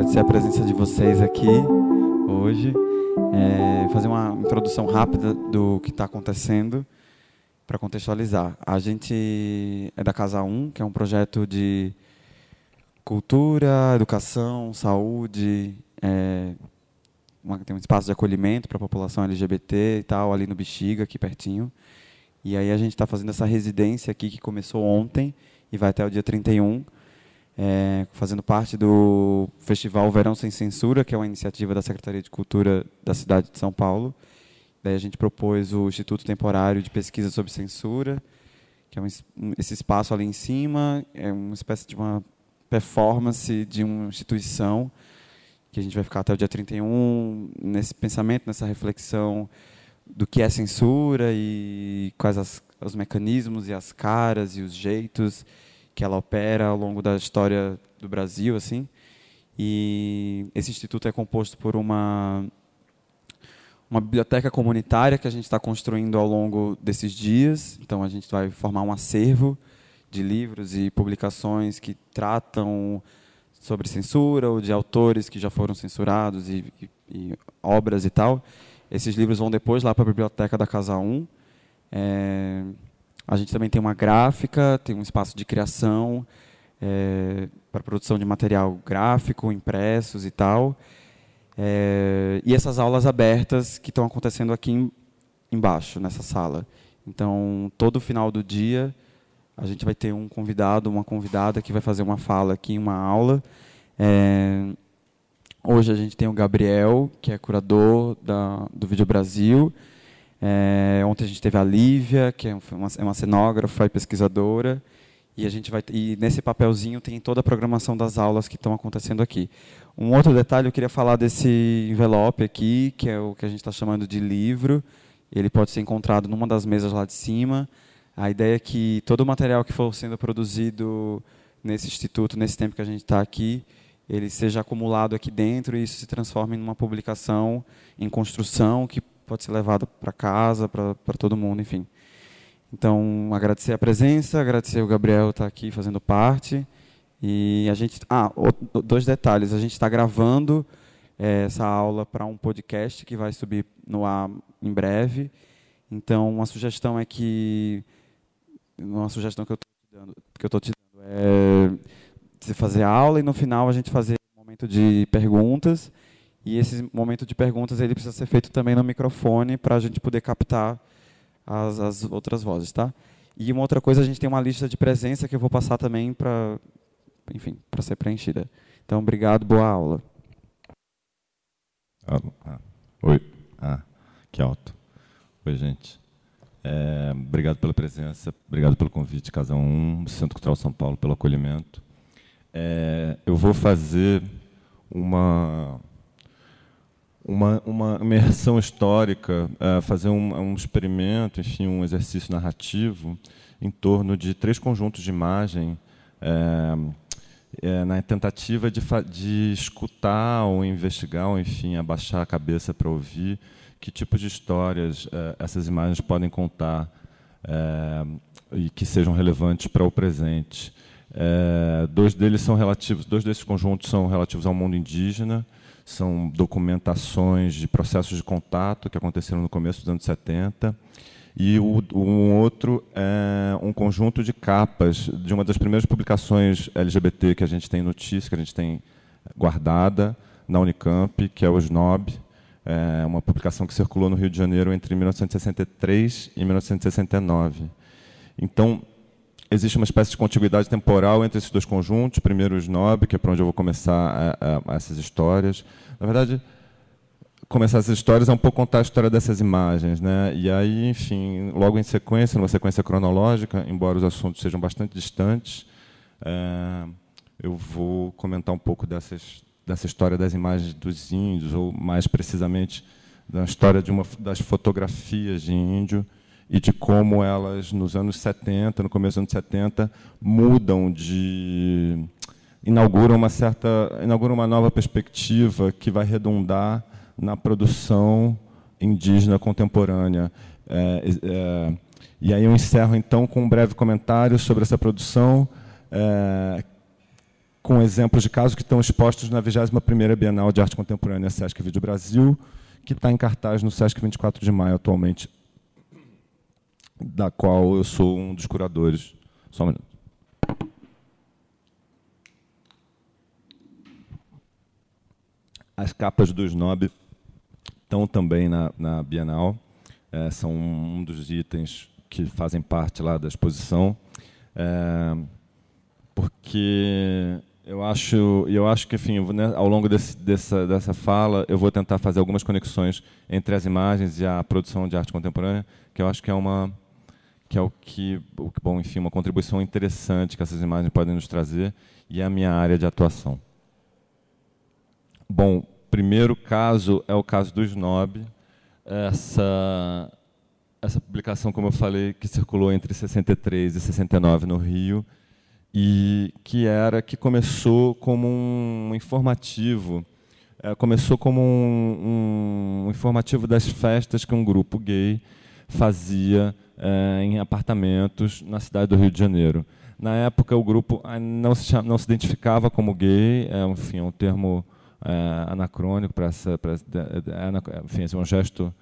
agradecer a presença de vocês aqui hoje, é, fazer uma introdução rápida do que está acontecendo para contextualizar. A gente é da Casa 1, que é um projeto de cultura, educação, saúde, é, uma, tem um espaço de acolhimento para a população LGBT e tal, ali no Bexiga, aqui pertinho. E aí a gente está fazendo essa residência aqui que começou ontem e vai até o dia 31, é, fazendo parte do Festival Verão Sem Censura, que é uma iniciativa da Secretaria de Cultura da cidade de São Paulo. Daí a gente propôs o Instituto Temporário de Pesquisa sobre Censura, que é um, esse espaço ali em cima, é uma espécie de uma performance de uma instituição que a gente vai ficar até o dia 31 nesse pensamento, nessa reflexão do que é censura e quais as, os mecanismos e as caras e os jeitos que ela opera ao longo da história do Brasil, assim. E esse instituto é composto por uma uma biblioteca comunitária que a gente está construindo ao longo desses dias. Então a gente vai formar um acervo de livros e publicações que tratam sobre censura ou de autores que já foram censurados e, e, e obras e tal. Esses livros vão depois lá para a biblioteca da Casa 1. É, a gente também tem uma gráfica, tem um espaço de criação é, para produção de material gráfico, impressos e tal. É, e essas aulas abertas que estão acontecendo aqui em, embaixo, nessa sala. Então, todo final do dia, a gente vai ter um convidado, uma convidada que vai fazer uma fala aqui, uma aula. É, Hoje a gente tem o Gabriel, que é curador da, do Vídeo Brasil. É, ontem a gente teve a Lívia, que é uma, é uma cenógrafa e pesquisadora. E, a gente vai, e nesse papelzinho tem toda a programação das aulas que estão acontecendo aqui. Um outro detalhe, eu queria falar desse envelope aqui, que é o que a gente está chamando de livro. Ele pode ser encontrado numa das mesas lá de cima. A ideia é que todo o material que for sendo produzido nesse instituto, nesse tempo que a gente está aqui, ele seja acumulado aqui dentro e isso se transforme em uma publicação em construção que pode ser levada para casa, para todo mundo, enfim. Então, agradecer a presença, agradecer o Gabriel estar tá aqui fazendo parte. E a gente. Ah, dois detalhes. A gente está gravando é, essa aula para um podcast que vai subir no ar em breve. Então, uma sugestão é que. Uma sugestão que eu estou te dando é você fazer a aula e no final a gente fazer um momento de perguntas. E esse momento de perguntas ele precisa ser feito também no microfone para a gente poder captar as, as outras vozes, tá? E uma outra coisa, a gente tem uma lista de presença que eu vou passar também para, enfim, para ser preenchida. Então, obrigado, boa aula. Ah, ah, oi. Ah, que alto. Oi, gente. É, obrigado pela presença, obrigado pelo convite, Casa 1, Centro Cultural São Paulo, pelo acolhimento. É, eu vou fazer uma uma, uma imersão histórica, é, fazer um, um, experimento, enfim, um exercício narrativo em torno de três conjuntos de imagem, é, é, na tentativa de, de escutar ou investigar, ou enfim, abaixar a cabeça para ouvir que tipo de histórias essas imagens podem contar e que sejam relevantes para o presente. Dois deles são relativos, dois desses conjuntos são relativos ao mundo indígena, são documentações de processos de contato que aconteceram no começo dos anos 70. E o, um outro é um conjunto de capas de uma das primeiras publicações LGBT que a gente tem notícia, que a gente tem guardada na Unicamp, que é o SNOB, é uma publicação que circulou no Rio de Janeiro entre 1963 e 1969. Então, existe uma espécie de contiguidade temporal entre esses dois conjuntos. Primeiro o Snob, que é para onde eu vou começar a, a, essas histórias. Na verdade, começar essas histórias é um pouco contar a história dessas imagens, né? E aí, enfim, logo em sequência, numa sequência cronológica, embora os assuntos sejam bastante distantes, é, eu vou comentar um pouco dessas, dessa história das imagens dos índios, ou mais precisamente da história de uma das fotografias de índio e de como elas, nos anos 70, no começo dos anos 70, mudam de. inauguram uma certa. inauguram uma nova perspectiva que vai redundar na produção indígena contemporânea. É, é, e aí eu encerro, então, com um breve comentário sobre essa produção, é, com exemplos de casos que estão expostos na 21ª Bienal de Arte Contemporânea Sesc Vídeo Brasil, que está em cartaz no Sesc 24 de maio atualmente, da qual eu sou um dos curadores. Só um minuto. As capas do Snob estão também na, na Bienal, é, são um dos itens que fazem parte lá da exposição, é, porque eu acho, eu acho que, enfim, né, ao longo desse, dessa, dessa fala, eu vou tentar fazer algumas conexões entre as imagens e a produção de arte contemporânea, que eu acho que é uma que é o que, bom, enfim, uma contribuição interessante que essas imagens podem nos trazer e é a minha área de atuação. Bom, primeiro caso é o caso do Snob. Essa, essa publicação, como eu falei, que circulou entre 63 e 69 no Rio, e que era que começou como um informativo, é, começou como um, um, informativo das festas que um grupo gay fazia é, em apartamentos na cidade do Rio de Janeiro. Na época, o grupo não se, não se identificava como gay, é, enfim, é um termo é, anacrônico para essa, é, enfim, é um gesto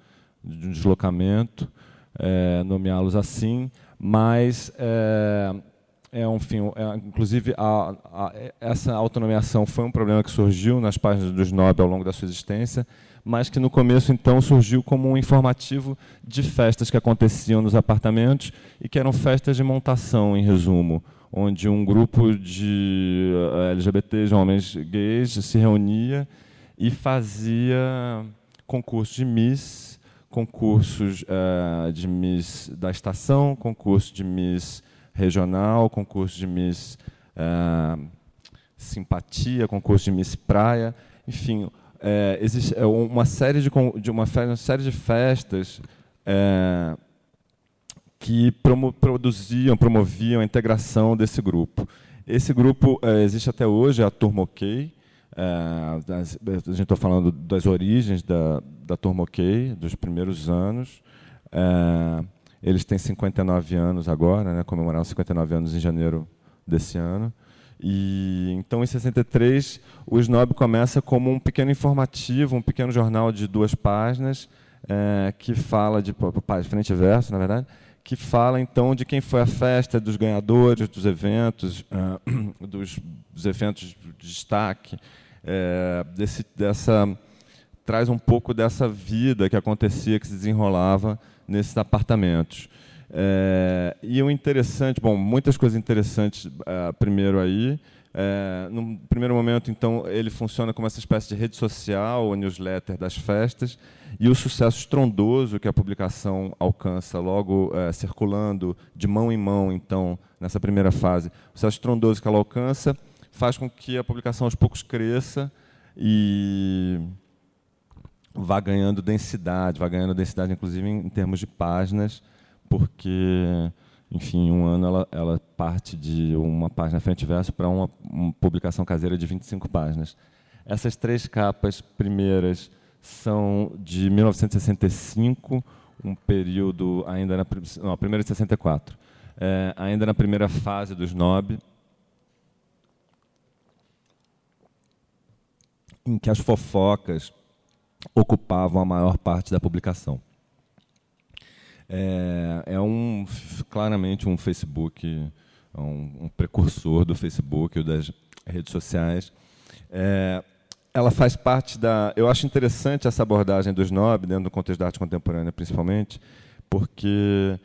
de um deslocamento, é, nomeá-los assim, mas é, um fim, é, inclusive a, a, essa autonomiação foi um problema que surgiu nas páginas do SNOB ao longo da sua existência, mas que no começo então surgiu como um informativo de festas que aconteciam nos apartamentos e que eram festas de montação, em resumo, onde um grupo de eh, LGBTs, homens gays, se reunia e fazia concursos de Miss, concursos uh, de Miss da estação, concurso de Miss regional, concurso de Miss uh, simpatia, concurso de Miss praia, enfim, é, existe uma série de, de uma, uma, série de festas é, que promo, produziam, promoviam a integração desse grupo. Esse grupo é, existe até hoje, é a Turma OK. É, a gente está falando das origens da, da Turma OK, dos primeiros anos. É, eles têm 59 anos agora, né, comemoraram 59 anos em janeiro desse ano. E então, em 63, o Snob começa como um pequeno informativo, um pequeno jornal de duas páginas, é, que fala de frente e verso, na verdade, que fala então de quem foi a festa, dos ganhadores dos eventos, uh, dos, dos, eventos de destaque, é, desse, dessa traz um pouco dessa vida que acontecia, que se desenrolava nesses apartamentos. É, e o interessante, bom, muitas coisas interessantes uh, primeiro aí. É, no primeiro momento, então, ele funciona como essa espécie de rede social, o newsletter das festas, e o sucesso estrondoso que a publicação alcança logo é, circulando de mão em mão, então, nessa primeira fase, o sucesso estrondoso que ela alcança faz com que a publicação aos poucos cresça e vá ganhando densidade, vá ganhando densidade, inclusive, em termos de páginas, porque enfim, em um ano ela, ela parte de uma página frente e verso para uma, uma, publicação caseira de 25 páginas. Essas três capas primeiras são de 1965, um período ainda na não, primeira de 64, é, ainda na primeira fase do SNOB, em que as fofocas ocupavam a maior parte da publicação. É, é um, claramente um Facebook, um, um, precursor do Facebook ou das redes sociais. É, ela faz parte da. Eu acho interessante essa abordagem do Snob, dentro do contexto da arte contemporânea, principalmente, porque.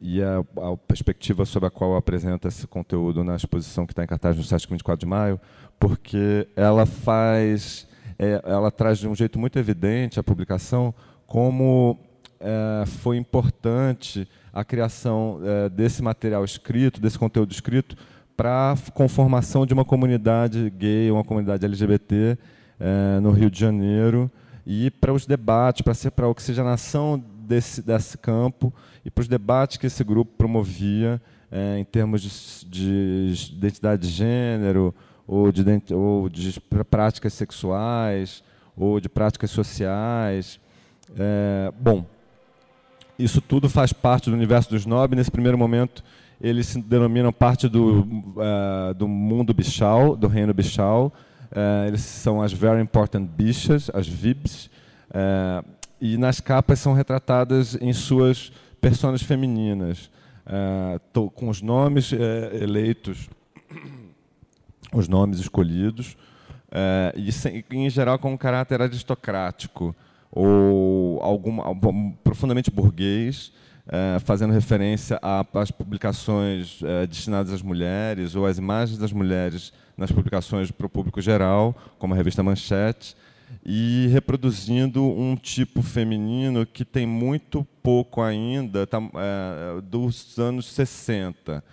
E a, a perspectiva sobre a qual apresenta esse conteúdo na exposição que está em cartaz no site 24 de maio, porque ela faz. É, ela traz de um jeito muito evidente a publicação como é, foi importante a criação é, desse material escrito, desse conteúdo escrito, para a conformação de uma comunidade gay, uma comunidade LGBT é, no Rio de Janeiro e para os debates, para ser para a oxigenação desse, desse campo e para os debates que esse grupo promovia é, em termos de, de, identidade de gênero ou de, ou de práticas sexuais ou de práticas sociais. É, bom, isso tudo faz parte do universo do snob. Nesse primeiro momento, eles se denominam parte do, uh, do mundo bichal, do reino bichal. Uh, eles são as Very Important Bichas, as VIBs. Uh, e nas capas são retratadas em suas personas femininas, com os nomes eleitos, os nomes escolhidos, e em geral com um caráter aristocrático ou algum, profundamente burguês, é, fazendo referência às publicações é, destinadas às mulheres ou às imagens das mulheres nas publicações para o público geral, como a revista Manchete, e reproduzindo um tipo feminino que tem muito pouco ainda tá, é, dos anos 60.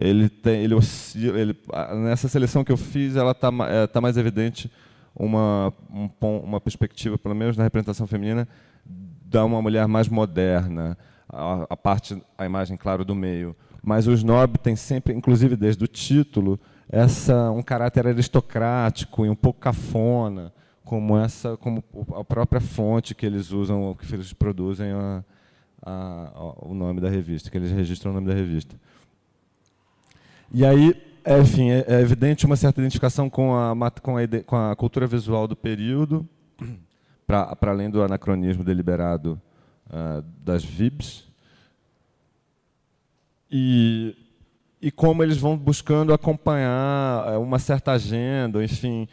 Ele tem, ele oscila, ele, nessa seleção que eu fiz, ela está tá mais evidente uma, um, uma perspectiva, pelo menos na representação feminina, da uma mulher mais moderna, a, a, parte, a imagem, claro, do meio. Mas o snob tem sempre, inclusive desde o título, essa um caráter aristocrático e um pouco cafona, como essa, como a própria fonte que eles usam, que eles produzem a, a, o nome da revista, que eles registram o nome da revista. E aí, é, enfim, é, é evidente uma certa identificação com a, com a, com a cultura visual do período, para além do anacronismo deliberado uh, das VIBs. E, e como eles vão buscando acompanhar é, uma certa agenda, enfim,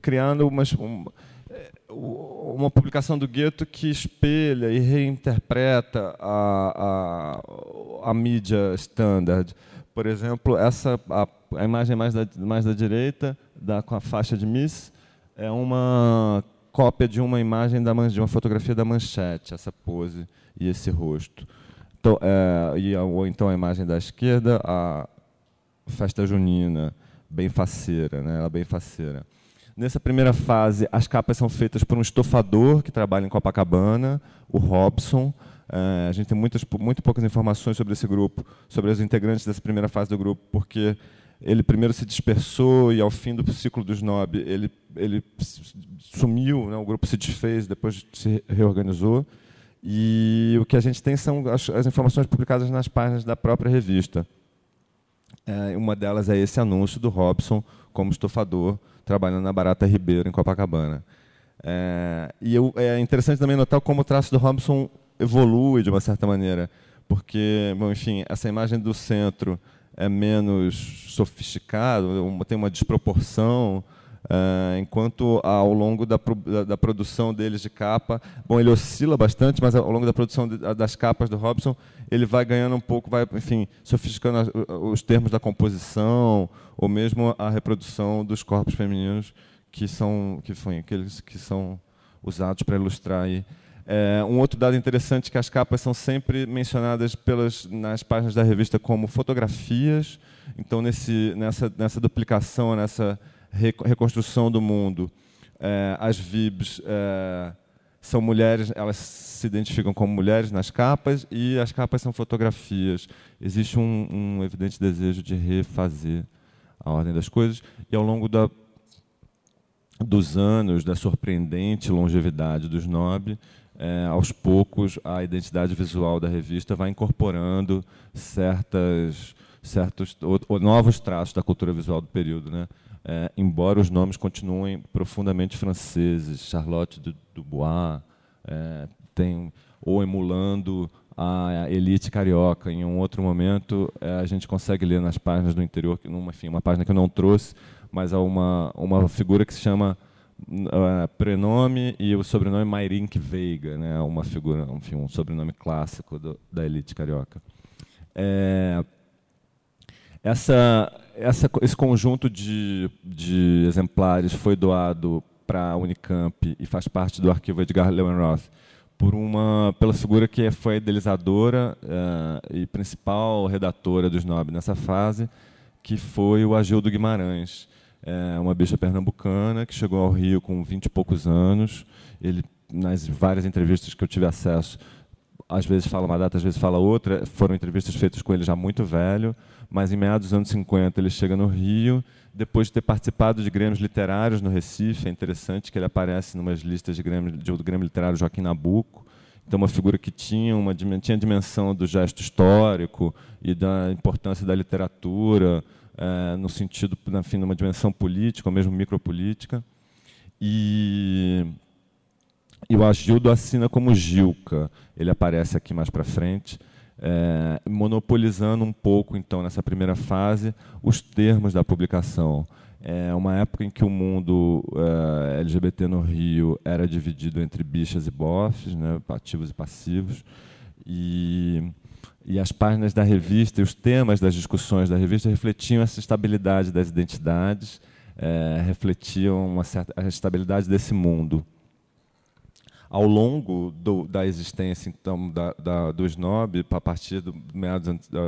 criando umas, um, é, uma publicação do gueto que espelha e reinterpreta a, a, a mídia standard. Por exemplo, essa a, a imagem mais da, mais da direita, da, com a faixa de Miss, é uma cópia de uma imagem da, de uma fotografia da manchete, essa pose e esse rosto. Então, é, e, ou então a imagem da esquerda, a festa junina, bem faceira, né? ela bem faceira. Nessa primeira fase, as capas são feitas por um estofador que trabalha em Copacabana, o Robson. É, a gente tem muitas, muito poucas informações sobre esse grupo, sobre os integrantes dessa primeira fase do grupo, porque ele primeiro se dispersou e ao fim do ciclo do Snob ele, ele sumiu, né? o grupo se desfez, depois se reorganizou. E o que a gente tem são as, as informações publicadas nas páginas da própria revista. É, uma delas é esse anúncio do Robson como estofador, trabalhando na Barata Ribeiro, em Copacabana. É, e eu, é interessante também notar como o traço do Robson evolui de uma certa maneira, porque, bom, enfim, essa imagem do centro é menos sofisticado, tem uma desproporção, uh, enquanto ao longo da, da, da, produção deles de capa, bom, ele oscila bastante, mas ao longo da produção de, das capas do Robson, ele vai ganhando um pouco, vai, enfim, sofisticando os termos da composição, ou mesmo a reprodução dos corpos femininos que são, que, foi, aqueles que são usados para ilustrar aí é, um outro dado interessante é que as capas são sempre mencionadas pelas, nas páginas da revista como fotografias. Então, nesse, nessa, nessa duplicação, nessa reconstrução do mundo, é, as VIBs é, são mulheres, elas se identificam como mulheres nas capas e as capas são fotografias. Existe um, um evidente desejo de refazer a ordem das coisas e ao longo da, dos anos da surpreendente longevidade dos Snob, é, aos poucos, a identidade visual da revista vai incorporando certas, certos ou, ou novos traços da cultura visual do período. Né? É, embora os nomes continuem profundamente franceses, Charlotte Dubois, é, tem, ou emulando a elite carioca. Em um outro momento, é, a gente consegue ler nas páginas do interior, numa, enfim, uma página que eu não trouxe, mas há uma, uma figura que se chama uh, prenome e o sobrenome Mairink Veiga, né, uma figura, enfim, um sobrenome clássico do, da elite carioca. É, essa, essa, esse conjunto de, de exemplares foi doado para a Unicamp e faz parte do arquivo Edgar Lewenroth por uma pela figura que foi a idealizadora uh, e principal redatora dos Snob nessa fase, que foi o Agildo Guimarães, é uma bicha pernambucana que chegou ao Rio com 20 e poucos anos. Ele, nas várias entrevistas que eu tive acesso, às vezes fala uma data, às vezes fala outra. Foram entrevistas feitas com ele já muito velho, mas em meados dos anos 50 ele chega no Rio, depois de ter participado de grêmios literários no Recife. É interessante que ele aparece em umas listas de grêmio, de, do Grêmio Literário Joaquim Nabuco. Então, uma figura que tinha uma tinha a dimensão do gesto histórico e da importância da literatura, é, no sentido, enfim, numa dimensão política, ou mesmo micropolítica. E, e o Agildo assina como Gilca. Ele aparece aqui mais para frente, é, monopolizando um pouco, então, nessa primeira fase, os termos da publicação. É uma época em que o mundo é, LGBT no Rio era dividido entre bichas e bofs, né, ativos e passivos. E, e as páginas da revista e os temas das discussões da revista refletiam essa estabilidade das identidades, é, refletiam uma certa, a estabilidade desse mundo. Ao longo do, da existência então da, da, do SNOB, a partir, do,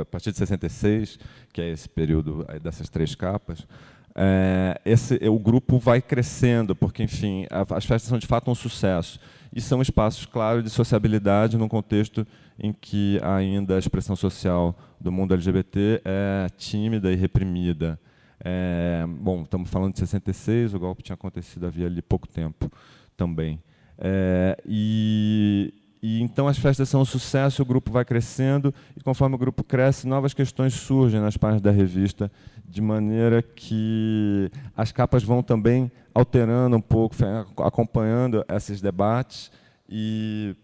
a partir de 66, que é esse período dessas três capas, é, esse, o grupo vai crescendo, porque, enfim, as festas são de fato um sucesso. E são espaços, claro, de sociabilidade num contexto em que ainda a expressão social do mundo LGBT é tímida e reprimida. É, bom, estamos falando de 66, o golpe tinha acontecido havia ali pouco tempo também. É, e, e então as festas são um sucesso, o grupo vai crescendo, e conforme o grupo cresce, novas questões surgem nas páginas da revista de maneira que as capas vão também alterando um pouco, acompanhando esses debates e,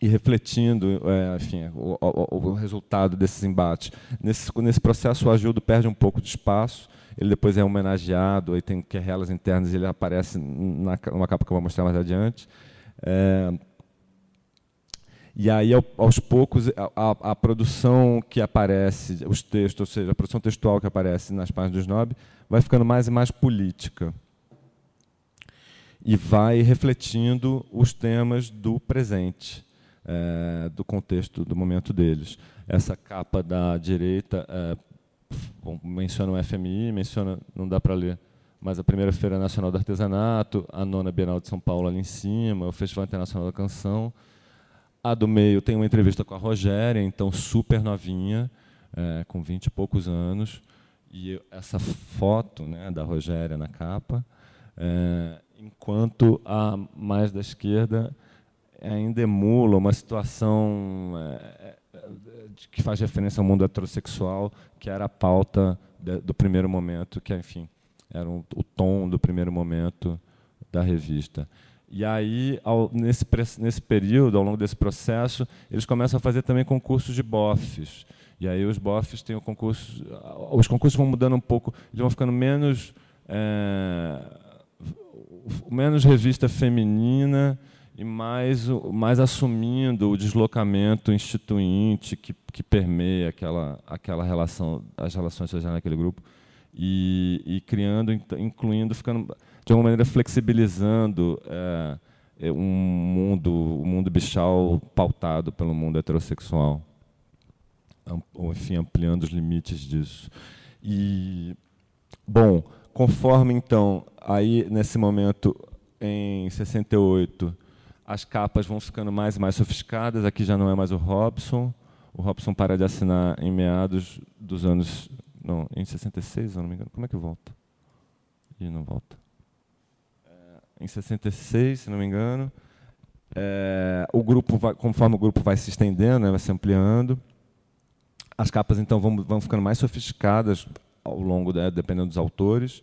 e refletindo é, enfim, o, o, o, resultado desses embates. Nesse, nesse processo, o Agildo perde um pouco de espaço, ele depois é homenageado, aí tem querrelas internas, ele aparece na, numa capa que eu vou mostrar mais adiante. É, e aí, aos poucos, a, a, produção que aparece, os textos, ou seja, a produção textual que aparece nas páginas do Snob, vai ficando mais e mais política. E vai refletindo os temas do presente, é, do contexto, do momento deles. Essa capa da direita é, menciona o FMI, menciona, não dá para ler, mas a primeira Feira Nacional do Artesanato, a nona Bienal de São Paulo ali em cima, o Festival Internacional da Canção, a do meio tem uma entrevista com a Rogéria, então super novinha, é, com 20 e poucos anos. E essa foto né, da Rogéria na capa, é, enquanto a mais da esquerda ainda emula uma situação é, é que faz referência ao mundo heterossexual, que era a pauta de, do primeiro momento, que enfim era um, o tom do primeiro momento da revista. E aí, ao, nesse, nesse período, ao longo desse processo, eles começam a fazer também concursos de bofs. E aí os bofs têm o concurso. Os concursos vão mudando um pouco, eles vão ficando menos. É, menos revista feminina e mais, mais assumindo o deslocamento instituinte que, que permeia aquela, aquela relação, as relações sociais naquele grupo e, e criando, incluindo, ficando de alguma maneira flexibilizando é, é, um mundo, o um mundo bichal pautado pelo mundo heterossexual, ou enfim ampliando os limites disso. E bom, conforme então aí nesse momento em 68 as capas vão ficando mais e mais sofisticadas. Aqui já não é mais o Robson. O Robson para de assinar em meados dos anos não, em 66, eu não me engano. Como é que volta? E não volta. Em 66, se não me engano. É, o grupo, vai, conforme o grupo vai se estendendo, né, vai se ampliando, as capas então vão, vão ficando mais sofisticadas ao longo, né, dependendo dos autores.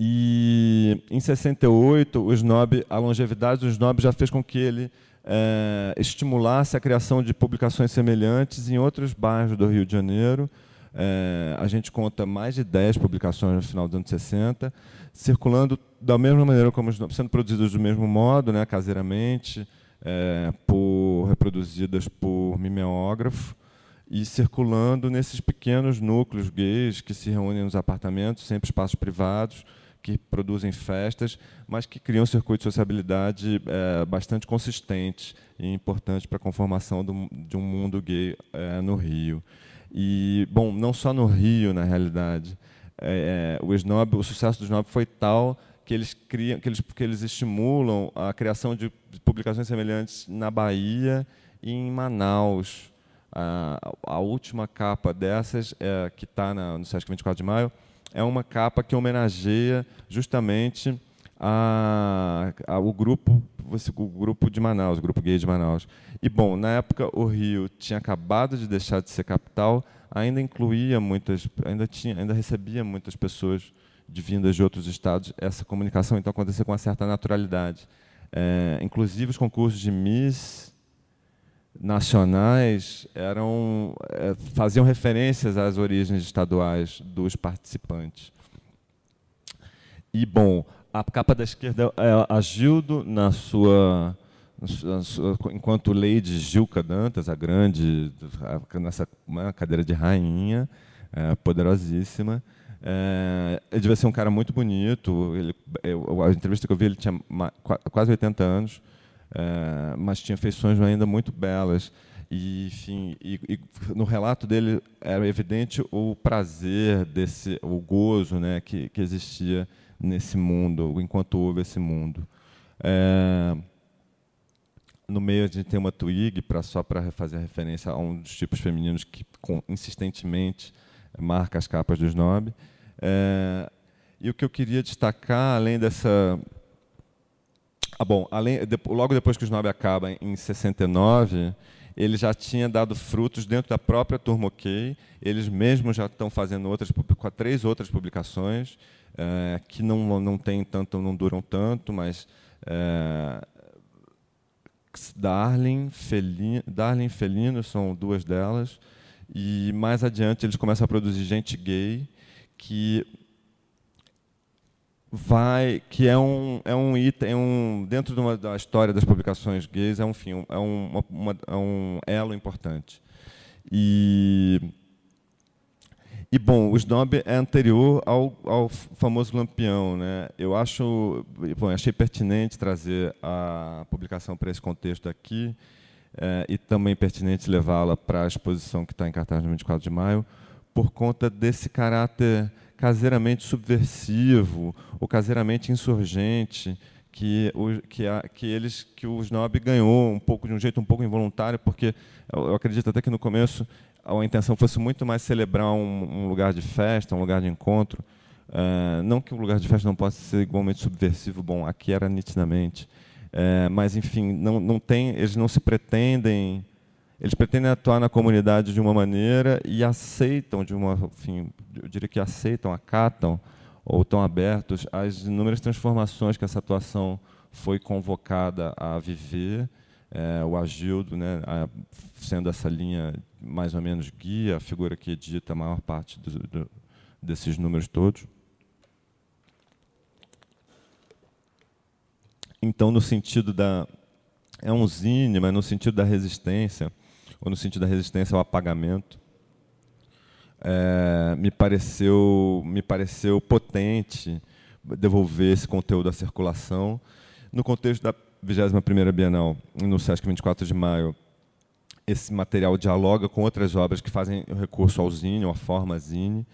E em 68, o Snob, a longevidade do Snob já fez com que ele é, estimulasse a criação de publicações semelhantes em outros bairros do Rio de Janeiro, é, a gente conta mais de 10 publicações no final dos anos 60, circulando da mesma maneira, como sendo produzidas do mesmo modo, né, caseiramente, é, por, reproduzidas por mimeógrafo, e circulando nesses pequenos núcleos gays que se reúnem nos apartamentos, sempre espaços privados, que produzem festas, mas que criam um circuito de sociabilidade é, bastante consistente e importante para a conformação do, de um mundo gay é, no Rio. E, bom, não só no Rio, na realidade. É, é, o Snob, o sucesso do Snob foi tal que eles criam, que eles, que eles estimulam a criação de publicações semelhantes na Bahia e em Manaus. A, a última capa dessas, é, que está no Sesc 24 de Maio, é uma capa que homenageia justamente a, a, o grupo o grupo de Manaus, o grupo gay de Manaus. E, bom, na época o Rio tinha acabado de deixar de ser capital, ainda incluía muitas, ainda, tinha, ainda recebia muitas pessoas de vindas de outros estados. Essa comunicação, então, acontecia com uma certa naturalidade. É, inclusive, os concursos de Miss nacionais eram é, faziam referências às origens estaduais dos participantes. E bom, a capa da esquerda é Gildo na sua enquanto Lady Gilca Dantas, a grande nessa cadeira de rainha, é, poderosíssima. É, ele devia ser um cara muito bonito. Ele, eu, a entrevista que eu vi, ele tinha quase 80 anos é, mas tinha feições ainda muito belas. E, enfim, e, e, no relato dele era evidente o prazer desse, o gozo, né, que, que existia nesse mundo, enquanto houve esse mundo. É, no meio a gente tem uma twig para só para fazer referência a um dos tipos femininos que com, insistentemente marca as capas do snob. É, e o que eu queria destacar, além dessa ah, bom, além, logo depois que o Snob acaba, em 69, ele já tinha dado frutos dentro da própria Turma OK. Eles mesmos já estão fazendo outras, três outras publicações é, que não não tem tanto, não duram tanto, mas é, Darling, Felino, Darling Felino são duas delas. E mais adiante eles começam a produzir gente gay que vai que é um é um item é um dentro de uma, da história das publicações gays é um fim é um, uma, uma, é um elo importante e e bom o Snob é anterior ao, ao famoso Lampião né? Eu acho bom achei pertinente trazer a publicação para esse contexto aqui é, e também pertinente levá-la para a exposição que está em cartaz no 24 de maio por conta desse caráter caseiramente subversivo ou caseiramente insurgente que o, que, a, que eles que o Snob ganhou um pouco de um jeito um pouco involuntário porque eu, eu acredito até que no começo a intenção fosse muito mais celebrar um, um lugar de festa um lugar de encontro uh, não que o lugar de festa não possa ser igualmente subversivo bom aqui era nitidamente uh, mas enfim não não tem eles não se pretendem eles pretendem atuar na comunidade de uma maneira e aceitam de uma, enfim, eu diria que aceitam, acatam ou estão abertos às inúmeras transformações que essa atuação foi convocada a viver. É, o Agildo, né, sendo essa linha mais ou menos guia, a figura que edita a maior parte do, do, desses números todos. Então, no sentido da. É um zine, mas no sentido da resistência, ou no sentido da resistência ao apagamento, é, me pareceu me pareceu potente devolver esse conteúdo à circulação no contexto da 21ª Bienal no Sesc 24 de Maio esse material dialoga com outras obras que fazem recurso ao zine, ou à forma zine,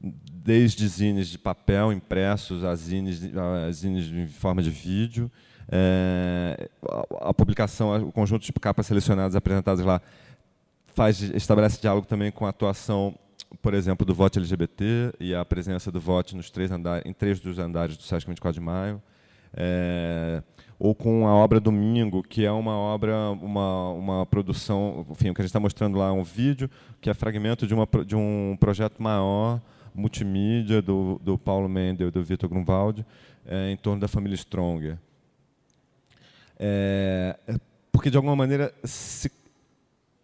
desde zines de papel impressos a zines, a zines em forma de vídeo, é, a, a, publicação, o conjunto de capas selecionadas apresentadas lá faz estabelece diálogo também com a atuação, por exemplo, do voto LGBT e a presença do voto nos três andares, em três dos andares do Sesc 24 de Maio. É, ou com a obra Domingo, que é uma obra, uma, uma produção, enfim, o que a gente está mostrando lá é um vídeo que é fragmento de, uma, de um projeto maior, multimídia, do, do Paulo Mendel e do Vitor Grunwald, é, em torno da família Stronger. É, porque, de alguma maneira, se,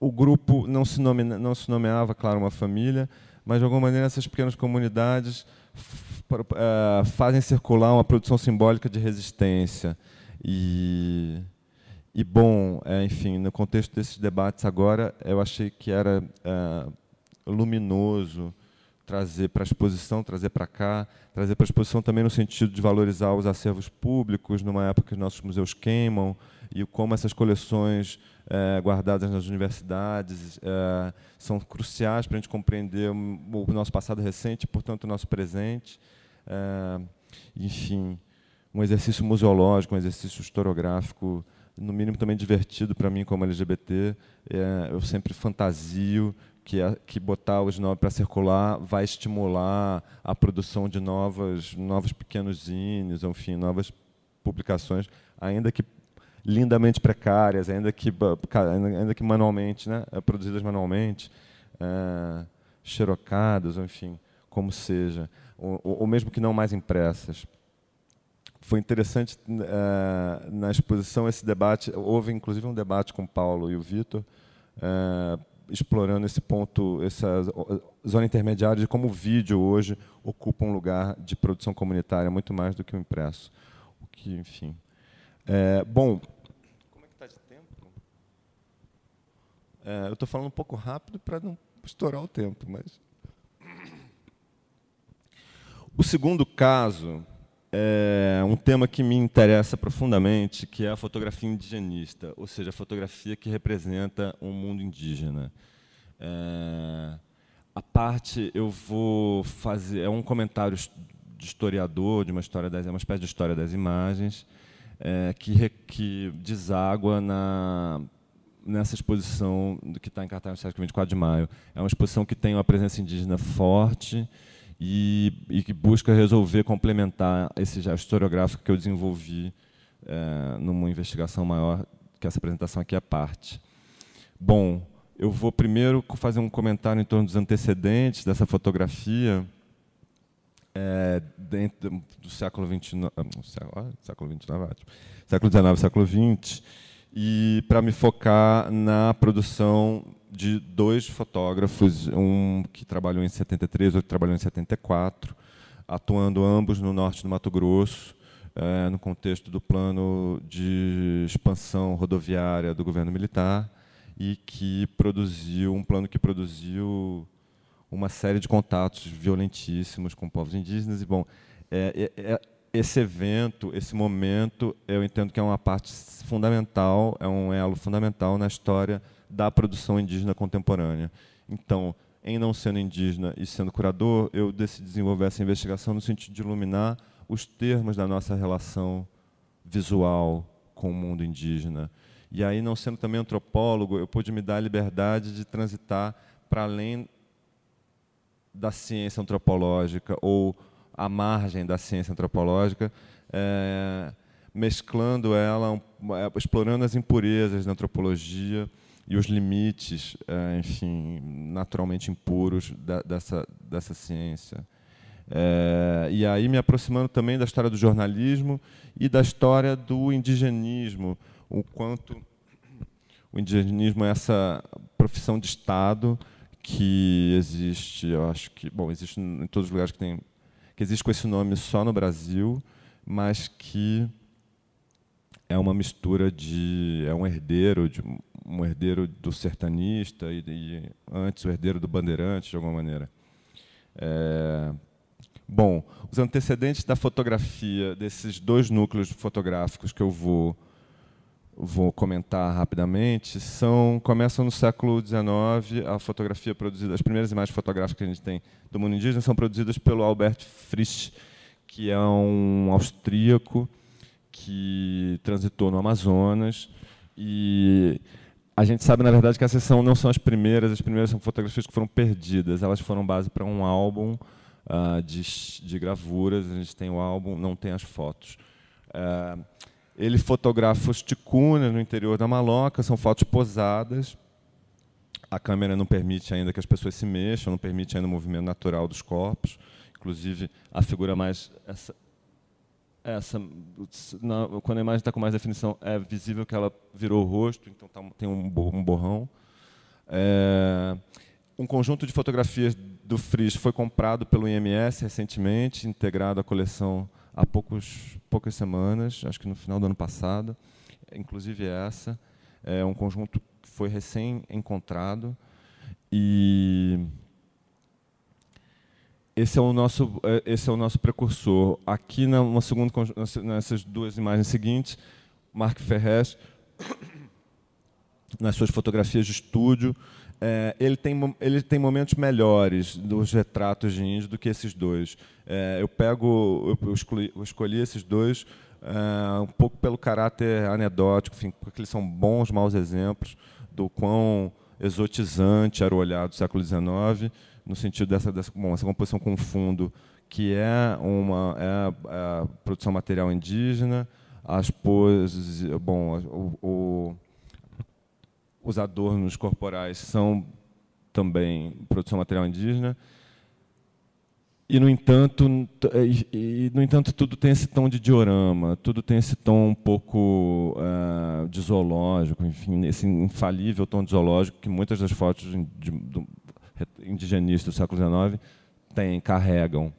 o grupo não se, nome, não se nomeava, claro, uma família, mas, de alguma maneira, essas pequenas comunidades é, fazem circular uma produção simbólica de resistência. E, e bom, é, enfim, no contexto desses debates agora, eu achei que era é, luminoso trazer para a exposição, trazer para cá, trazer para a exposição também no sentido de valorizar os acervos públicos, numa época que os nossos museus queimam, e como essas coleções é, guardadas nas universidades é, são cruciais para a gente compreender o nosso passado recente portanto, o nosso presente. É, enfim, um exercício museológico, um exercício historiográfico, no mínimo também divertido para mim como LGBT. É, eu sempre fantasio que, é, que botar os novos para circular vai estimular a produção de novas, novos pequenos zines, enfim, novas publicações ainda que lindamente precárias, ainda que, ainda que manualmente, né, produzidas manualmente, é, xerocadas, enfim, como seja, ou, ou, mesmo que não mais impressas. Foi interessante é, na exposição esse debate, houve inclusive um debate com o Paulo e o Vitor, é, explorando esse ponto, essa zona intermediária de como o vídeo hoje ocupa um lugar de produção comunitária muito mais do que o impresso. O que, enfim. É, bom, como é que está de tempo? É, eu estou falando um pouco rápido para não estourar o tempo, mas o segundo caso é um tema que me interessa profundamente, que é a fotografia indigenista, ou seja, a fotografia que representa um mundo indígena. É, a parte eu vou fazer é um comentário de historiador de uma história das, é uma espécie de história das imagens é, que que deságua na nessa exposição que está em cartaz no século 24 de maio. É uma exposição que tem uma presença indígena forte e, e que busca resolver, complementar esse gesto historiográfico que eu desenvolvi é, numa investigação maior, que essa apresentação aqui é parte. Bom, eu vou primeiro fazer um comentário em torno dos antecedentes dessa fotografia é, dentro do século XXIX, século, século XIX, século XIX, século XX, e para me focar na produção de dois fotógrafos, um que trabalhou em 73, outro que trabalhou em 74, atuando ambos no norte do Mato Grosso, é, no contexto do plano de expansão rodoviária do governo militar e que produziu um plano que produziu uma série de contatos violentíssimos com povos indígenas. E bom é, é, é esse evento, esse momento, eu entendo que é uma parte fundamental, é um elo fundamental na história da produção indígena contemporânea. Então, em não sendo indígena e sendo curador, eu decidi desenvolver essa investigação no sentido de iluminar os termos da nossa relação visual com o mundo indígena. E aí, não sendo também antropólogo, eu pude me dar a liberdade de transitar para além da ciência antropológica ou à margem da ciência antropológica, é, mesclando ela, é, explorando as impurezas da antropologia e os limites, é, enfim, naturalmente impuros da, dessa, dessa ciência. É, e aí me aproximando também da história do jornalismo e da história do indigenismo, o quanto o indigenismo é essa profissão de Estado que existe, eu acho que, bom, existe em todos os lugares que tem, que existe com esse nome só no Brasil, mas que é uma mistura de é um herdeiro de um herdeiro do sertanista e, e antes o herdeiro do bandeirante de alguma maneira. É, bom, os antecedentes da fotografia desses dois núcleos fotográficos que eu vou vou comentar rapidamente são começam no século XIX a fotografia produzida as primeiras imagens fotográficas que a gente tem do mundo indígena são produzidas pelo Albert Frisch que é um austríaco que transitou no Amazonas. E a gente sabe na verdade que essas são, não são as primeiras as primeiras são fotografias que foram perdidas. Elas foram base para um álbum uh, de, de gravuras. A gente tem o álbum não tem as fotos. Uh, ele fotografa os ticunas no interior da maloca, são fotos posadas. A câmera não permite ainda que as pessoas se mexam, não permite ainda o movimento natural dos corpos. Inclusive, a figura mais. Essa, essa, na, quando a imagem está com mais definição, é visível que ela virou o rosto, então tá, tem um, um borrão. É, um conjunto de fotografias do Fris foi comprado pelo IMS recentemente, integrado à coleção há poucos, poucas semanas, acho que no final do ano passado, inclusive essa. É um conjunto que foi recém-encontrado e esse é o nosso é, esse é o nosso precursor. Aqui na uma segunda nessas duas imagens seguintes, Mark Ferrez nas suas fotografias de estúdio é, ele, tem, ele tem momentos melhores dos retratos de índio do que esses dois. É, eu pego, eu escolhi, eu escolhi esses dois é, um pouco pelo caráter anedótico, enfim, porque eles são bons, maus exemplos do quão exotizante era o olhar do século XIX, no sentido dessa, dessa bom, essa composição com fundo que é uma é é produção material indígena, as poses, bom, o, o, os adornos corporais são também produção material indígena. E no entanto, e, no entanto tudo tem esse tom de diorama, tudo tem esse tom um pouco uh, de zoológico, enfim, esse infalível tom de zoológico que muitas das fotos de, do, indigenistas do século XIX têm, carregam.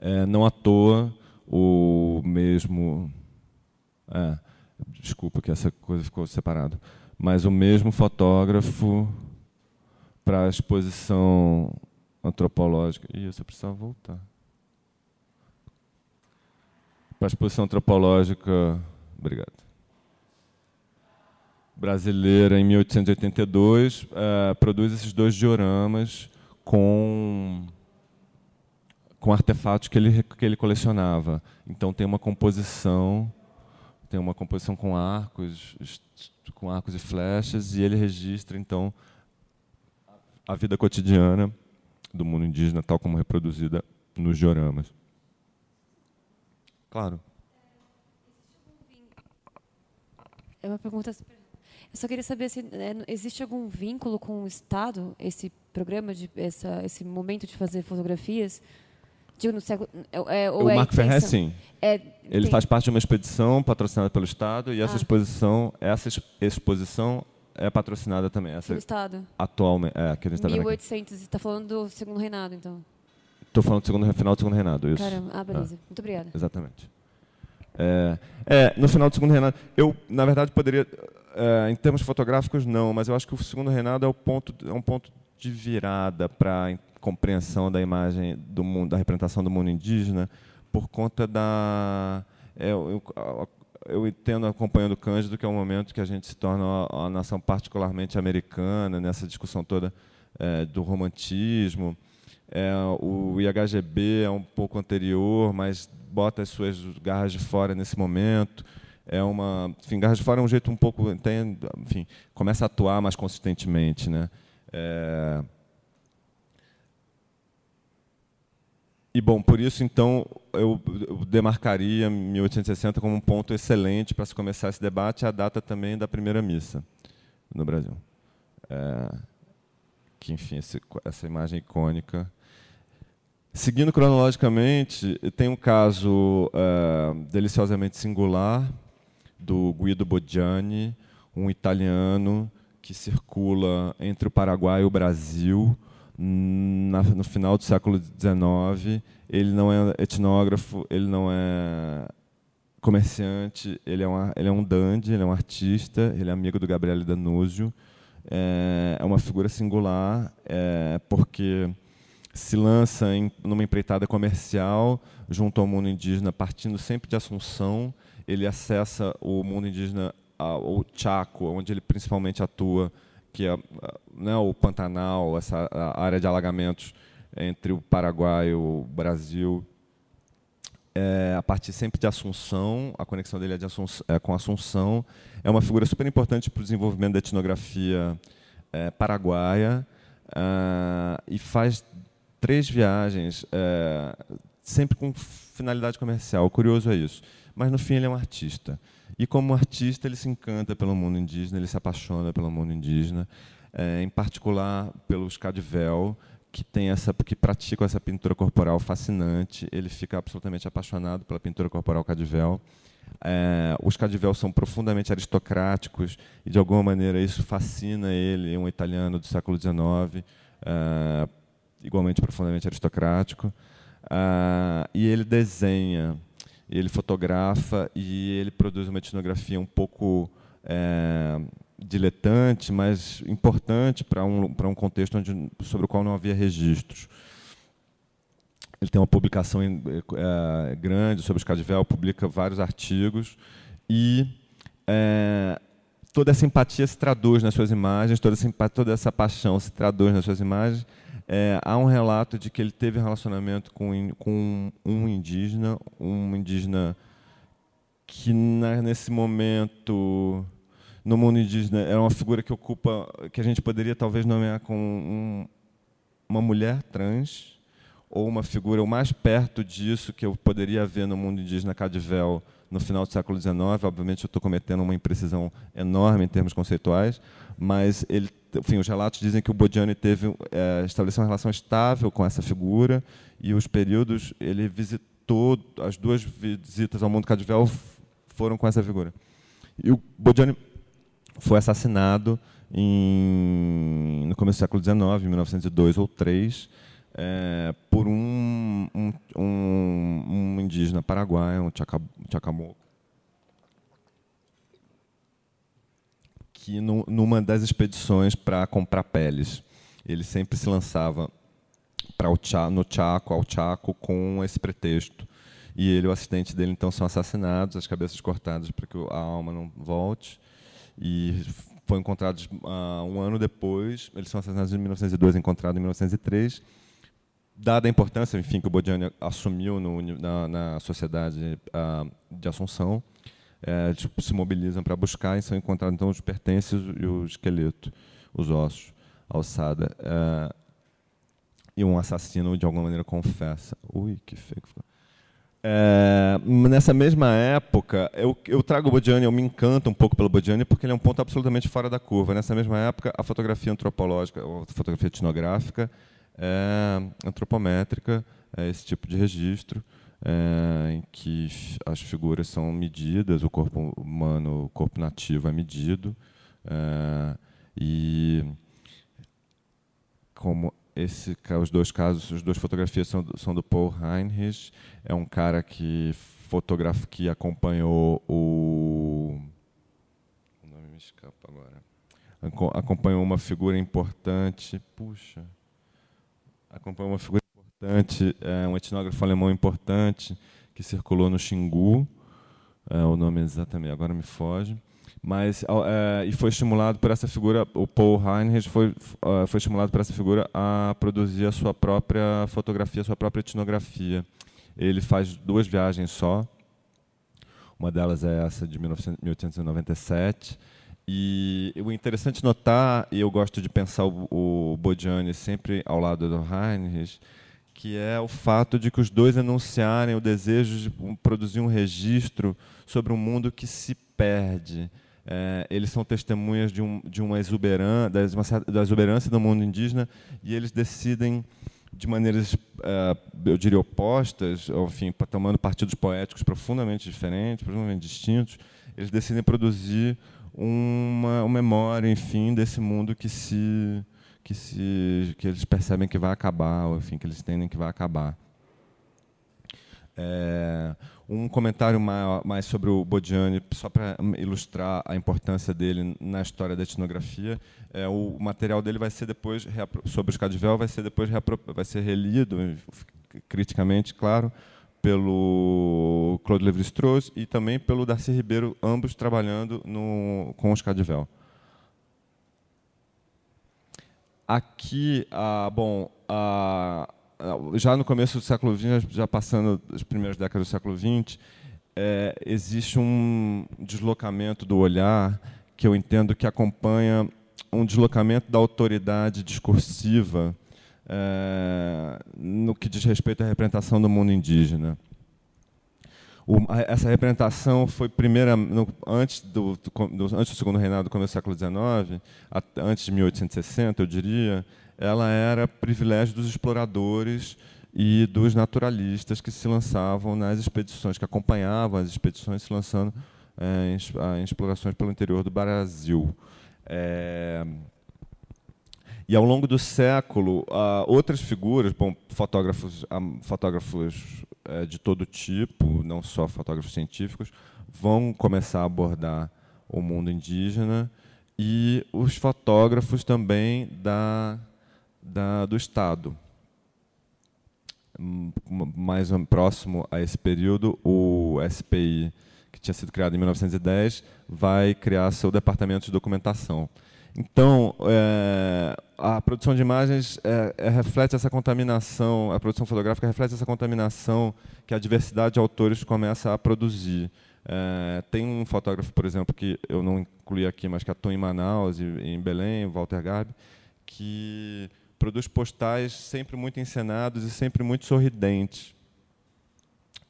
É, não à toa o mesmo. É, desculpa que essa coisa ficou separada. Mas o mesmo fotógrafo para a exposição antropológica. Ih, você precisa voltar. Para a exposição antropológica. Obrigado. Brasileira, em 1882, é, produz esses dois dioramas com com artefatos que ele, que ele colecionava. Então tem uma composição, tem uma composição com arcos, com arcos e flechas, e ele registra então a vida cotidiana do mundo indígena, tal como reproduzida nos dioramas. Claro. É uma pergunta. Eu só queria saber se é, existe algum vínculo com o Estado, esse programa, de, essa, esse momento de fazer fotografias, Digo, no século. É, é o é Marco Ferrer, sim. É, ele tem... faz parte de uma expedição patrocinada pelo Estado e essa ah. exposição, essa exposição é patrocinada também. Essa pelo Estado. Atualmente, é, que a gente 1800. Você está falando do segundo reinado, então? Estou falando do segundo, final do segundo reinado, isso. Caramba, ah, beleza. É. Muito obrigada. Exatamente. É, é, no final do segundo reinado, eu, na verdade, poderia, é, em termos fotográficos, não, mas eu acho que o segundo reinado é, o ponto, é um ponto de virada para compreensão da imagem do mundo, da representação do mundo indígena, por conta da é, eu, eu, eu entendo acompanhando Cândido que é um momento que a gente se torna uma, uma nação particularmente americana nessa discussão toda é, do romantismo. É, o IHGB é um pouco anterior, mas bota as suas garras de fora nesse momento. É uma, enfim, garras de fora é um jeito um pouco, tem, enfim, começa a atuar mais consistentemente, né? É, E, bom, por isso, então, eu, demarcaria 1860 como um ponto excelente para se começar esse debate, a data também da primeira missa no Brasil. É, que, enfim, esse, essa imagem icônica. Seguindo cronologicamente, tem um caso é, deliciosamente singular do Guido Bodiani, um italiano que circula entre o Paraguai e o Brasil, na, no final do século XIX. Ele não é etnógrafo, ele não é comerciante, ele é, uma, ele é um dandy, ele é um artista, ele é amigo do Gabriele Danúzio. É, é uma figura singular, é, porque se lança em numa empreitada comercial junto ao mundo indígena, partindo sempre de Assunção. Ele acessa o mundo indígena, o Chaco, onde ele principalmente atua que é né, o Pantanal, essa área de alagamentos entre o Paraguai e o Brasil, é, a partir sempre de Assunção, a conexão dele é, de é com Assunção, é uma figura super importante para o desenvolvimento da etnografia é, paraguaia é, e faz três viagens, é, sempre com finalidade comercial. O curioso é isso. Mas no fim ele é um artista. E como artista, ele se encanta pelo mundo indígena, ele se apaixona pelo mundo indígena, é, em particular pelos Cadivel, que tem essa que praticam essa pintura corporal fascinante. Ele fica absolutamente apaixonado pela pintura corporal Cadivel. É, os Cadivel são profundamente aristocráticos e de alguma maneira isso fascina ele, um italiano do século XIX, é, igualmente profundamente aristocrático. É, e ele desenha ele fotografa e ele produz uma etnografia um pouco é, diletante, mas importante para um, para um contexto onde, sobre o qual não havia registros. Ele tem uma publicação é, grande sobre os Cadivel, publica vários artigos e é, toda essa empatia se traduz nas suas imagens, toda essa, toda essa paixão se traduz nas suas imagens é, há um relato de que ele teve relacionamento com, com um indígena, um indígena que na, nesse momento no mundo indígena era uma figura que ocupa, que a gente poderia talvez nomear como um, uma mulher trans ou uma figura o mais perto disso que eu poderia ver no mundo indígena Cadivel no final do século XIX. Obviamente, eu estou cometendo uma imprecisão enorme em termos conceituais, mas ele, enfim, os relatos dizem que o Bodiani teve é, estabeleceu uma relação estável com essa figura e os períodos ele visitou as duas visitas ao mundo cadivel foram com essa figura. E o Bodiani foi assassinado em, no começo do século XIX, em 1902 ou 3, é, por um, um, um, um, indígena paraguaio, um Chacamoco, que no, numa das expedições para comprar peles, ele sempre se lançava para o no Chaco, ao Chaco, com esse pretexto. E ele e o assistente dele então são assassinados, as cabeças cortadas para que a alma não volte. E foram encontrados uh, um ano depois. Eles são assassinados em 1902, encontrados em 1903 dada a importância, enfim, que o Bodiani assumiu no, na, na, sociedade uh, de Assunção, é, tipo, se mobilizam para buscar e são encontrados então os pertences e o esqueleto, os ossos, a alçada. Uh, e um assassino, de alguma maneira, confessa. Ui, que feio que ficou. É, nessa mesma época, eu, eu trago o Bodiani, eu me encanto um pouco pelo Bodiani, porque ele é um ponto absolutamente fora da curva. Nessa mesma época, a fotografia antropológica, a fotografia etnográfica, é antropométrica, é esse tipo de registro, é, em que as figuras são medidas, o corpo humano, o corpo nativo é medido, é, e como esse, os dois casos, as duas fotografias são, são do Paul Heinrich, é um cara que fotografa, que acompanhou o, nome me escapa agora, acompanhou uma figura importante, puxa, acompanhou uma figura importante, é, um etnógrafo alemão importante que circulou no Xingu, é, o nome exatamente agora me foge, mas é, e foi estimulado por essa figura, o Paul Heinrich foi é, foi estimulado por essa figura a produzir a sua própria fotografia, a sua própria etnografia. Ele faz duas viagens só. Uma delas é essa de 1897 e o interessante notar, e eu gosto de pensar o, o Bodiani sempre ao lado do Heinrich, que é o fato de que os dois anunciarem o desejo de produzir um registro sobre um mundo que se perde. É, eles são testemunhas de, um, de uma exuberância, da exuberância do mundo indígena e eles decidem de maneiras, é, eu diria, opostas, enfim, tomando partidos poéticos profundamente diferentes, profundamente distintos, eles decidem produzir uma, uma memória, enfim, desse mundo que se que se que eles percebem que vai acabar, ou enfim, que eles entendem que vai acabar. É, um comentário mais, sobre o Bodiani, só para ilustrar a importância dele na história da etnografia. É, o material dele vai ser depois sobre os Cadivel vai ser depois vai ser relido criticamente, claro, pelo Claude Lévi-Strauss e também pelo Darcy Ribeiro, ambos trabalhando no, com os Cadivel. Aqui, ah, bom, ah, já no começo do século XX, já passando as primeiras décadas do século XX, é, existe um deslocamento do olhar que eu entendo que acompanha um deslocamento da autoridade discursiva é, no que diz respeito à representação do mundo indígena. O, essa representação foi primeira no, antes do, do, antes do segundo reinado do começo do século XIX, a, antes de 1860, eu diria, ela era privilégio dos exploradores e dos naturalistas que se lançavam nas expedições, que acompanhavam as expedições se lançando é, em, em, explorações pelo interior do Brasil. É, e ao longo do século, uh, outras figuras, bom, fotógrafos, uh, fotógrafos uh, de todo tipo, não só fotógrafos científicos, vão começar a abordar o mundo indígena e os fotógrafos também da, da, do Estado. Mais próximo a esse período, o SPI, que tinha sido criado em 1910, vai criar seu departamento de documentação. Então, é, a produção de imagens é, é, reflete essa contaminação, a produção fotográfica reflete essa contaminação que a diversidade de autores começa a produzir. É, tem um fotógrafo, por exemplo, que eu não incluí aqui, mas que atua em Manaus e em Belém, Walter Gabi, que produz postais sempre muito encenados e sempre muito sorridentes.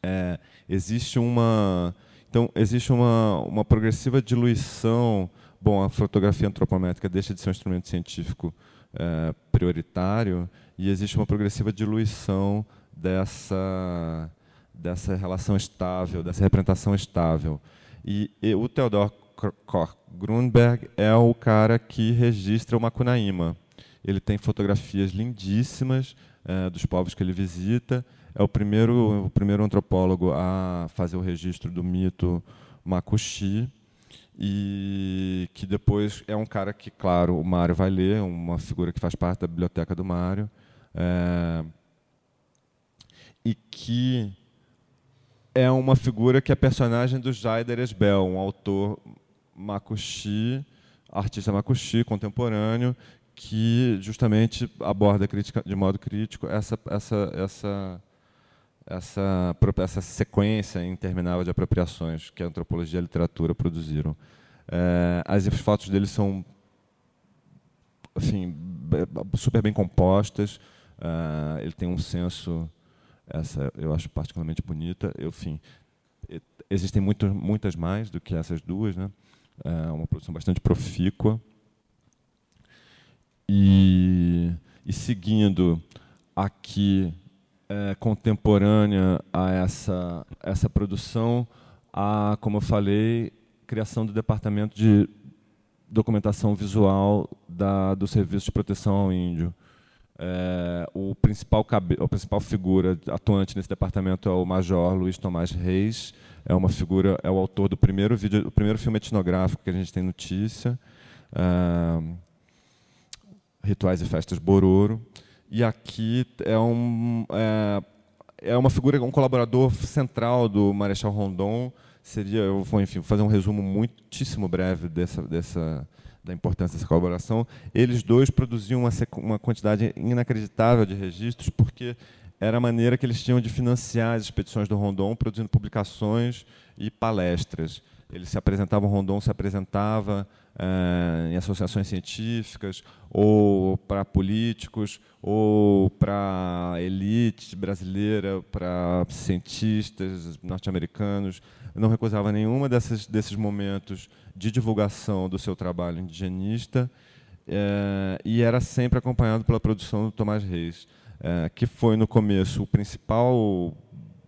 É, existe uma Então, existe uma, uma progressiva diluição. Bom, a fotografia antropométrica deixa de ser um instrumento científico é, prioritário e existe uma progressiva diluição dessa, dessa relação estável, dessa representação estável. E, e o Theodor Koch Grunberg é o cara que registra o Macunaíma. Ele tem fotografias lindíssimas é, dos povos que ele visita. É o primeiro, o primeiro antropólogo a fazer o registro do mito Makushi e que depois é um cara que, claro, o Mário vai ler, uma figura que faz parte da biblioteca do Mário, é, e que é uma figura que é personagem do Jaider Esbel, um autor Makushi, artista Makushi contemporâneo, que justamente aborda de modo crítico essa, essa, essa, essa, essa sequência interminável de apropriações que a antropologia e a literatura produziram. É, as fotos dele são assim, super bem compostas, uh, ele tem um senso, essa eu acho particularmente bonita, eu, enfim, existem muito, muitas mais do que essas duas, né? é uma produção bastante profícua. E, e seguindo aqui, é, contemporânea a essa, essa produção, a, como eu falei, criação do Departamento de Documentação Visual da, do Serviço de Proteção ao Índio. É, o principal a principal figura atuante nesse departamento é o Major Luiz Tomás Reis. É uma figura, é o autor do primeiro vídeo, o primeiro filme etnográfico que a gente tem notícia. É, Rituais e Festas Bororo. E aqui é, um, é, é uma figura, um colaborador central do Marechal Rondon. Seria, eu vou enfim, fazer um resumo muitíssimo breve dessa, dessa, da importância dessa colaboração. Eles dois produziam uma, uma quantidade inacreditável de registros, porque era a maneira que eles tinham de financiar as expedições do Rondon, produzindo publicações e palestras. Eles se apresentavam, Rondon se apresentava em associações científicas, ou para políticos, ou para elite brasileira, para cientistas norte-americanos. Não recusava nenhuma desses, desses momentos de divulgação do seu trabalho indigenista, eh, e era sempre acompanhado pela produção do Tomás Reis, eh, que foi, no começo, o principal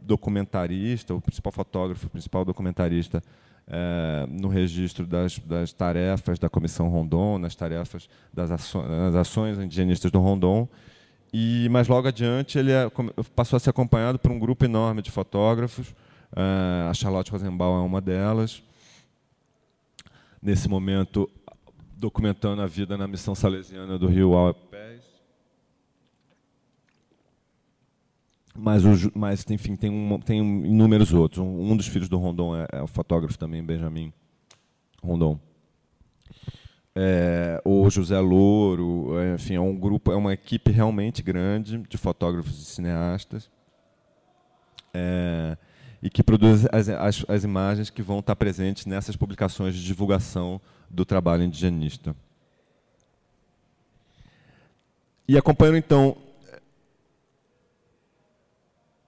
documentarista, o principal fotógrafo, o principal documentarista é, no registro das, das, tarefas da Comissão Rondon, nas tarefas das ações, indigenistas do Rondon. E, mas logo adiante ele é, passou a ser acompanhado por um grupo enorme de fotógrafos. É, a Charlotte Rosenbaum é uma delas. Nesse momento, documentando a vida na missão salesiana do Rio Alpés. Mas, o, mas enfim, tem, um, tem inúmeros outros. Um, um dos filhos do Rondon é, é, o fotógrafo também, Benjamin Rondon. É, o José Louro, é, enfim, é um grupo, é uma equipe realmente grande de fotógrafos e cineastas é, e que produz as, as, as, imagens que vão estar presentes nessas publicações de divulgação do trabalho indigenista. E acompanhando então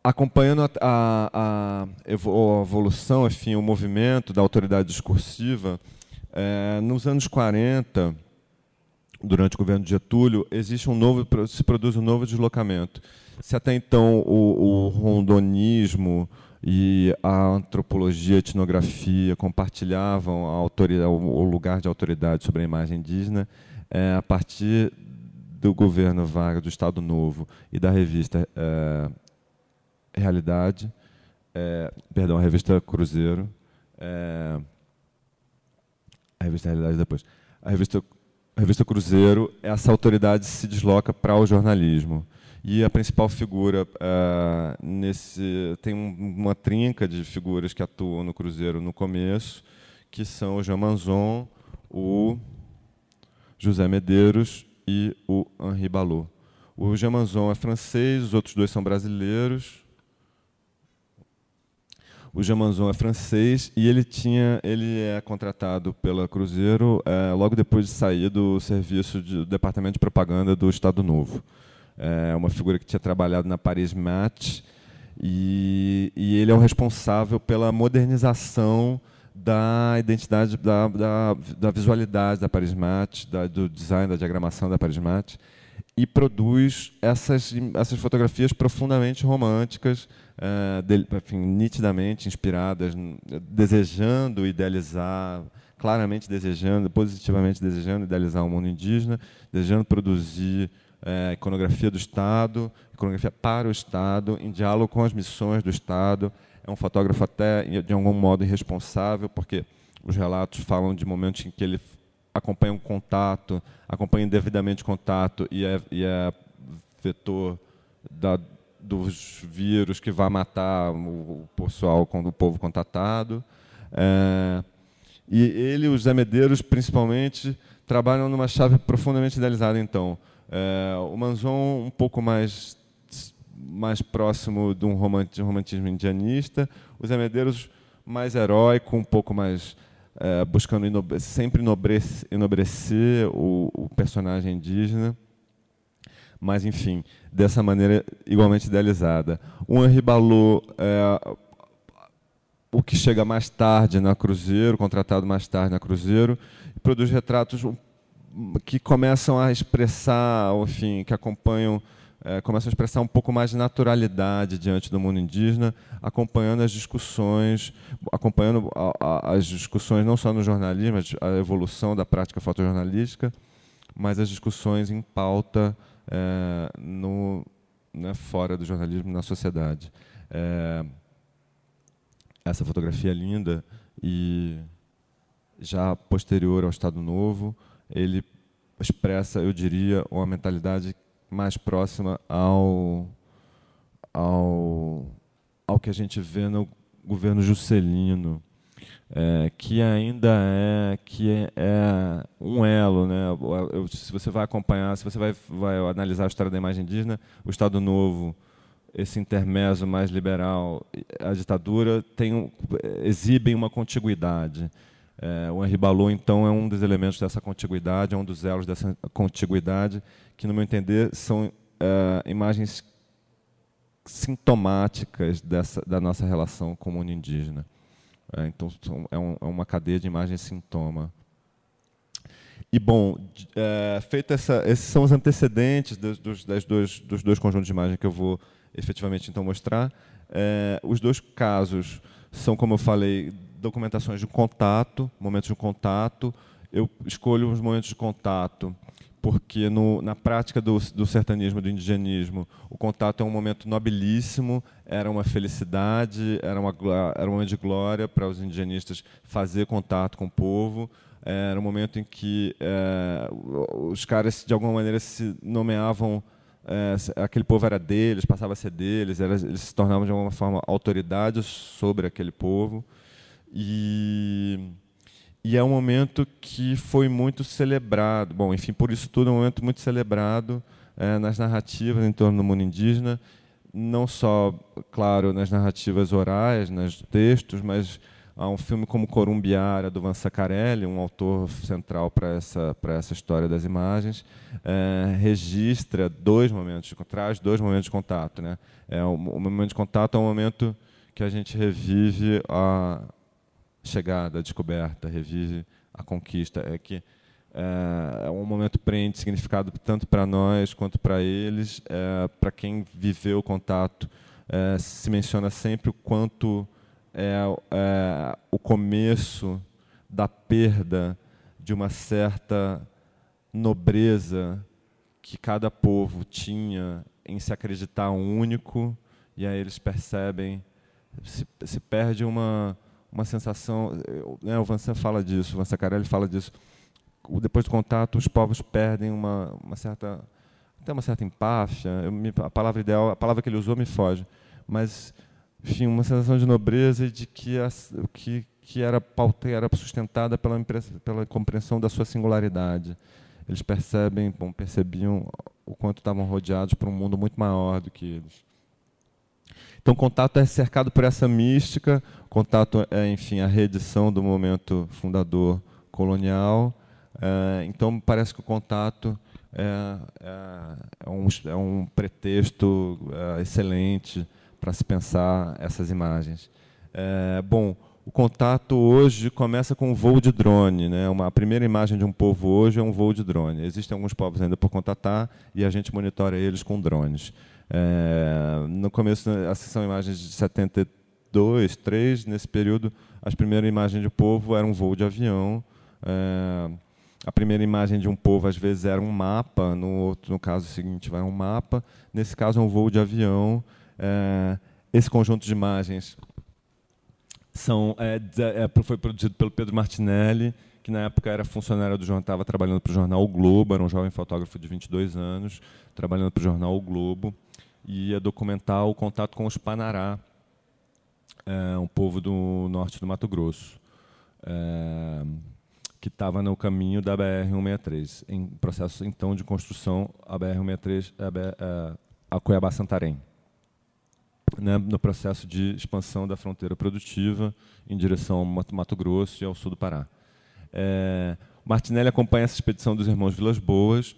acompanhando a, a, a, evolução, enfim, o movimento da autoridade discursiva, é, nos anos 40, durante o governo de Getúlio, existe um novo, se produz um novo deslocamento. Se até então o, o rondonismo e a antropologia, a etnografia compartilhavam a o lugar de autoridade sobre a imagem indígena, é, a partir do governo Vargas, do Estado Novo e da revista é, Realidade, é, perdão, a revista Cruzeiro, é, a revista Realidade depois, a revista, a revista Cruzeiro, essa autoridade se desloca para o jornalismo. E a principal figura é, nesse tem uma trinca de figuras que atuam no Cruzeiro no começo, que são o Jean Manzon, o José Medeiros e o Henri Ballot. O Jean Manzon é francês, os outros dois são brasileiros. O Jamanzon é francês e ele tinha, ele é contratado pela Cruzeiro é, logo depois de sair do serviço de, do departamento de propaganda do Estado Novo. É uma figura que tinha trabalhado na Paris Match E, e ele é o responsável pela modernização da identidade, da, da, da visualidade da Parismat, da, do design, da diagramação da Parismat, e produz essas, essas fotografias profundamente românticas, uh, de, enfim, nitidamente inspiradas, desejando idealizar, claramente desejando, positivamente desejando idealizar o mundo indígena, desejando produzir uh, iconografia do Estado, iconografia para o Estado, em diálogo com as missões do Estado. É um fotógrafo até, de algum modo, irresponsável, porque os relatos falam de momentos em que ele acompanha um contato, acompanha indevidamente contato e é, e é vetor da, dos vírus que vai matar o, pessoal, o povo contatado. É, e ele os Zé Medeiros, principalmente, trabalham numa chave profundamente idealizada, então. É, o Manzon um pouco mais mais próximo de um romantismo indianista, os Zé Medeiros mais heróico, um pouco mais é, buscando sempre enobrecer, o, o, personagem indígena, mas, enfim, dessa maneira igualmente idealizada. O Henri Balot, é, o que chega mais tarde na Cruzeiro, contratado mais tarde na Cruzeiro, produz retratos que começam a expressar, enfim, que acompanham é, começam a expressar um pouco mais de naturalidade diante do mundo indígena, acompanhando as discussões, acompanhando a, a, as discussões não só no jornalismo, a evolução da prática fotojornalística, mas as discussões em pauta é, no, né, fora do jornalismo, na sociedade. É, essa fotografia é linda e já posterior ao Estado Novo, ele expressa, eu diria, uma mentalidade mais próxima ao, ao, ao que a gente vê no governo Juscelino, é, que ainda é que é, é um elo, né? Eu, se você vai acompanhar, se você vai, vai analisar a história da imagem indígena, o Estado Novo, esse intermezzo mais liberal, a ditadura tem exibem uma contiguidade. É, o Henri Balot, então, é um dos elementos dessa contiguidade, é um dos elos dessa contiguidade, que, no meu entender, são é, imagens sintomáticas dessa, da nossa relação com o mundo indígena. É, então, é, um, é, uma cadeia de imagens sintoma. E, bom, é, feita essa, esses são os antecedentes dos, dos, dois, dos dois conjuntos de imagens que eu vou efetivamente então mostrar. É, os dois casos são, como eu falei, documentações de contato, momentos de contato. Eu escolho os momentos de contato porque no, na prática do, do sertanismo, do indigenismo, o contato é um momento nobilíssimo, era uma felicidade, era, uma, era um momento de glória para os indigenistas fazer contato com o povo. Era um momento em que é, os caras, de alguma maneira, se nomeavam é, aquele povo era deles, passava a ser deles, era, eles se tornavam de alguma forma autoridades sobre aquele povo. E, e é um momento que foi muito celebrado. Bom, enfim, por isso tudo é um momento muito celebrado é, nas narrativas em torno do mundo indígena, não só, claro, nas narrativas orais, nos textos, mas há um filme como Corumbiara, do Van Saccarelli, um autor central para essa, para essa história das imagens, é, registra dois momentos, traz dois momentos de contato. Né? É, o, o momento de contato é um momento que a gente revive a, chegada, a descoberta, revive a conquista. É que é, é um momento prende significado tanto para nós quanto para eles. É, para quem viveu o contato, é, se menciona sempre o quanto é, é, o começo da perda de uma certa nobreza que cada povo tinha em se acreditar único, e aí eles percebem, se, se perde uma, uma sensação, né, o Vincent fala disso, o Vincent Carelli fala disso, depois do contato os povos perdem uma, uma certa, até uma certa empáfia, eu, a palavra ideal, a palavra que ele usou me foge, mas, enfim, uma sensação de nobreza e de que, a, que, que era, pauta, era sustentada pela, pela compreensão da sua singularidade. Eles percebem, bom, percebiam o quanto estavam rodeados por um mundo muito maior do que eles. Então, o contato é cercado por essa mística, contato é, enfim, a reedição do momento fundador colonial. É, então, parece que o contato é, é, é um, é um, pretexto é, excelente para se pensar essas imagens. É, bom, o contato hoje começa com um voo de drone. Né? Uma, a primeira imagem de um povo hoje é um voo de drone. Existem alguns povos ainda por contatar e a gente monitora eles com drones. É, no começo, essas são imagens de 72, 3. Nesse período, as primeiras imagens de povo eram um voo de avião. É, a primeira imagem de um povo, às vezes, era um mapa. No, outro, no caso seguinte, vai um mapa. Nesse caso, é um voo de avião. É, esse conjunto de imagens são, é, é, foi produzido pelo Pedro Martinelli, que na época era funcionário do jornal, estava trabalhando para o jornal o Globo, era um jovem fotógrafo de 22 anos, trabalhando para o jornal o Globo, e ia documentar o contato com os Panará, é, um povo do norte do Mato Grosso, é, que estava no caminho da BR-163, em processo então de construção a BR-163 a, é, a Cuiabá-Santarém né, no processo de expansão da fronteira produtiva em direção ao Mato Grosso e ao sul do Pará. É, Martinelli acompanha essa expedição dos irmãos Vilas Boas.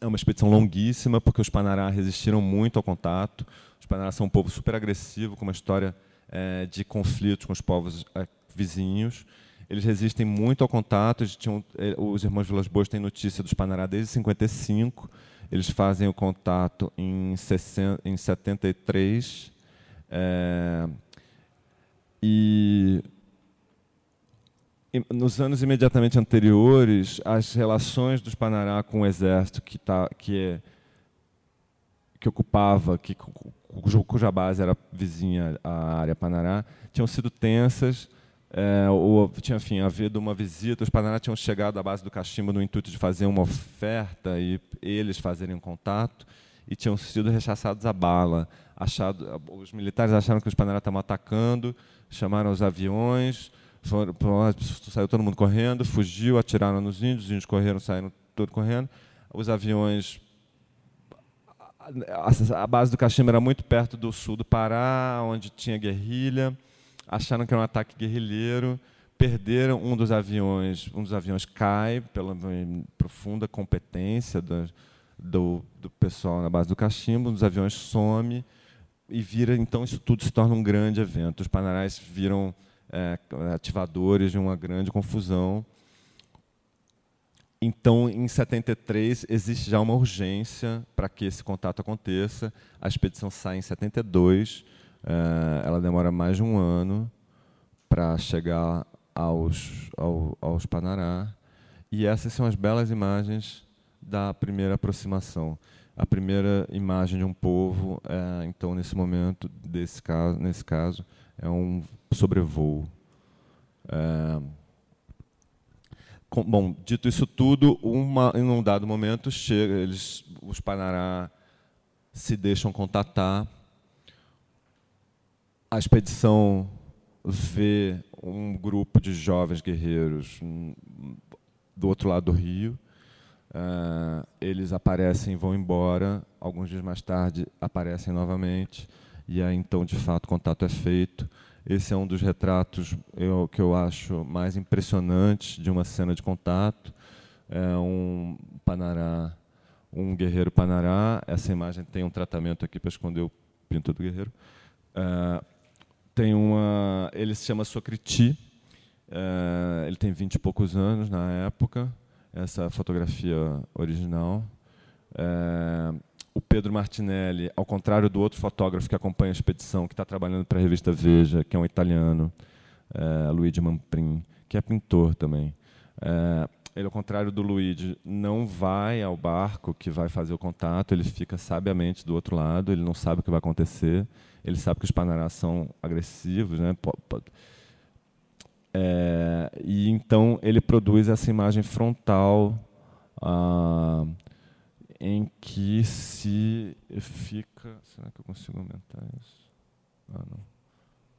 É uma expedição longuíssima, porque os Panará resistiram muito ao contato. Os Panará são um povo super agressivo, com uma história é, de conflitos com os povos é, vizinhos. Eles resistem muito ao contato. Tinham, é, os irmãos Vilas Boas têm notícia dos Panará desde 55 eles fazem o contato em, 60, em 73 é, e nos anos imediatamente anteriores, as relações dos Panará com o exército que, tá, que, é, que ocupava, que, cuja base era vizinha à área Panará, tinham sido tensas é, ou, tinha enfim, havido uma visita, os Paraná tinham chegado à base do cachimbo no intuito de fazer uma oferta e eles fazerem um contato, e tinham sido rechaçados a bala. Achado, os militares acharam que os Paraná estavam atacando, chamaram os aviões, foram, saiu todo mundo correndo, fugiu, atiraram nos índios, os índios correram, saíram todos correndo. Os aviões a base do cachimbo era muito perto do sul do Pará, onde tinha guerrilha acharam que era um ataque guerrilheiro, perderam um dos aviões, um dos aviões cai pela profunda competência do, do, do pessoal na base do cachimbo, um dos aviões some e vira, então isso tudo se torna um grande evento. Os panarais viram é, ativadores de uma grande confusão. Então, em 73, existe já uma urgência para que esse contato aconteça. A expedição sai em 72 é, ela demora mais de um ano para chegar aos, ao, aos Panará. E essas são as belas imagens da primeira aproximação. A primeira imagem de um povo, é, então, nesse momento, desse caso, nesse caso, é um sobrevoo. É, bom, dito isso tudo, uma, em um dado momento, chega, eles, os Panará se deixam contatar a expedição vê um grupo de jovens guerreiros do outro lado do rio. Uh, eles aparecem e vão embora. Alguns dias mais tarde aparecem novamente. E aí, então, de fato, o contato é feito. Esse é um dos retratos eu, que eu acho mais impressionantes de uma cena de contato. É um panará, um guerreiro panará. Essa imagem tem um tratamento aqui para esconder o pinto do guerreiro. Uh, tem uma, ele se chama Socriti, é, ele tem vinte e poucos anos na época, essa fotografia original. É, o Pedro Martinelli, ao contrário do outro fotógrafo que acompanha a expedição, que está trabalhando para a revista Veja, que é um italiano, é, Luigi Mamprin, que é pintor também. É, ele, ao contrário do Luigi, não vai ao barco que vai fazer o contato, ele fica sabiamente do outro lado, ele não sabe o que vai acontecer ele sabe que os Panarás são agressivos, né? É, e então ele produz essa imagem frontal ah, em que se fica. Será que eu consigo aumentar isso? Ah, não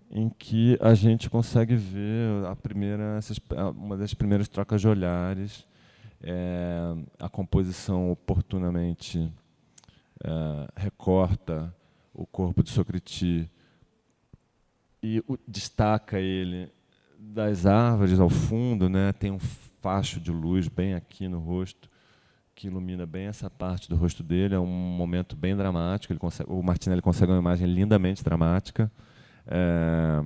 em que a gente consegue ver a primeira, uma das primeiras trocas de olhares, é, a composição oportunamente é, recorta o corpo de Socriti e o, destaca ele das árvores ao fundo, né? Tem um facho de luz bem aqui no rosto que ilumina bem essa parte do rosto dele. É um momento bem dramático. Ele consegue, o Martinelli consegue uma imagem lindamente dramática. É,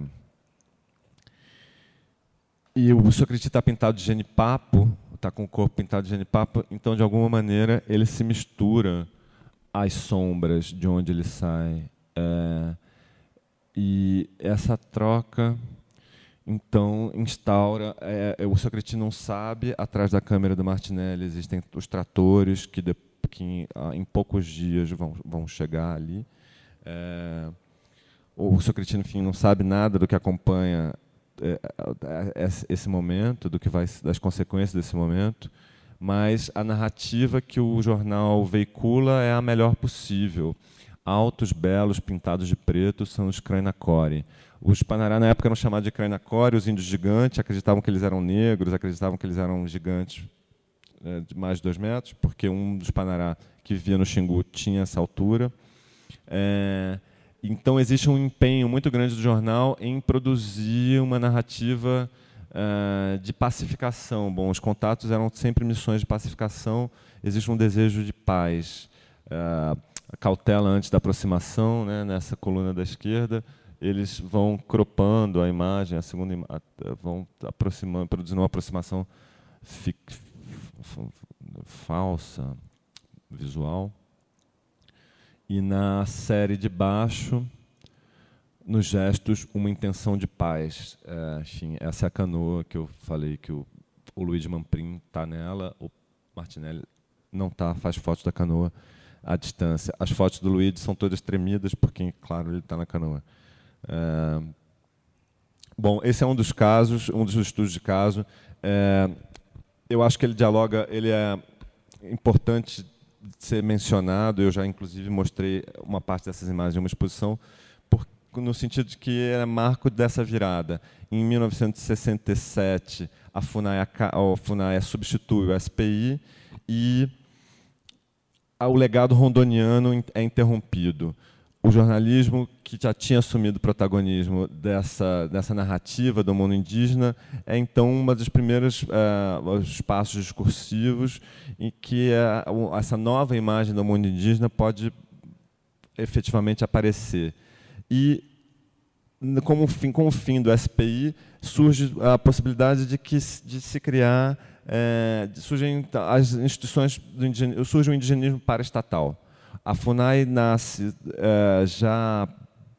e o Socrates está pintado de genipapo, está com o corpo pintado de genipapo, então, de alguma maneira, ele se mistura às sombras de onde ele sai. É, e essa troca, então, instaura. É, o Socrates não sabe, atrás da câmera do Martinelli existem os tratores que, de, que em, em, poucos dias vão, vão chegar ali. É, o Socrates, enfim, não sabe nada do que acompanha é, é, é, esse momento, do que vai das consequências desse momento, mas a narrativa que o jornal veicula é a melhor possível. Altos, belos, pintados de preto são os Krainacore. Os Panará, na época, eram chamados de Krainacore, os índios gigantes, acreditavam que eles eram negros, acreditavam que eles eram gigantes é, de mais de dois metros, porque um dos Panará que vivia no Xingu tinha essa altura. É, então existe um empenho muito grande do jornal em produzir uma narrativa uh, de pacificação. Bom, os contatos eram sempre missões de pacificação. Existe um desejo de paz, cautela antes da aproximação, né, nessa coluna da esquerda. Eles vão cropando a imagem, a segunda ima vão aproximando, produzindo uma aproximação falsa, visual. E na série de baixo, nos gestos, uma intenção de paz. É, enfim, essa é a canoa que eu falei que o, o Luiz Mamprim está nela, o Martinelli não está, faz fotos da canoa à distância. As fotos do Luiz são todas tremidas, porque, claro, ele está na canoa. É, bom, esse é um dos casos, um dos estudos de caso. É, eu acho que ele dialoga, ele é importante ser mencionado, eu já inclusive mostrei uma parte dessas imagens em uma exposição, no sentido de que é marco dessa virada. Em 1967, a FUNAI, a FUNAI substitui o SPI e o legado rondoniano é interrompido. O jornalismo que já tinha assumido o protagonismo dessa, dessa narrativa do mundo indígena é então uma das primeiras uh, espaços discursivos em que uh, essa nova imagem do mundo indígena pode efetivamente aparecer. E como fim, com o fim do SPI surge a possibilidade de que de se criar é, surgem as instituições do surge o indigenismo paraestatal a FUNAI nasce é, já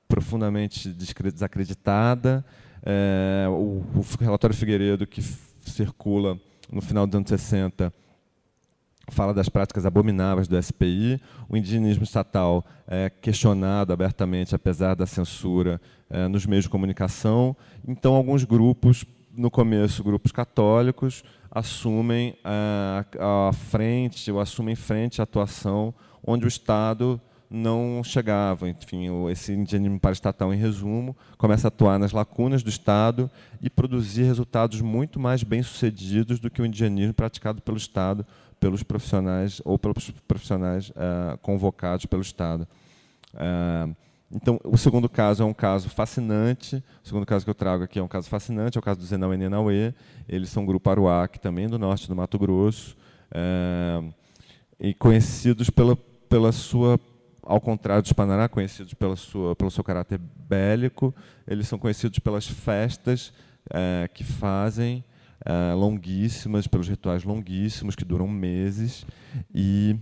profundamente desacreditada. É, o, o, relatório Figueiredo, que circula no final dos anos 60, fala das práticas abomináveis do SPI. O indigenismo estatal é questionado abertamente, apesar da censura é, nos meios de comunicação. Então, alguns grupos, no começo, grupos católicos, assumem a, a frente, ou assumem frente à atuação onde o Estado não chegava. Enfim, esse indianismo paraestatal, em resumo, começa a atuar nas lacunas do Estado e produzir resultados muito mais bem-sucedidos do que o indianismo praticado pelo Estado, pelos profissionais ou pelos profissionais uh, convocados pelo Estado. Uh, então, o segundo caso é um caso fascinante. O segundo caso que eu trago aqui é um caso fascinante, é o caso do Zenão Nenauê. Eles são um grupo Aruac, também do norte do Mato Grosso, uh, e conhecidos pela pela sua, ao contrário dos Panará, conhecidos pela sua, pelo seu caráter bélico, eles são conhecidos pelas festas é, que fazem, é, longuíssimas, pelos rituais longuíssimos, que duram meses, e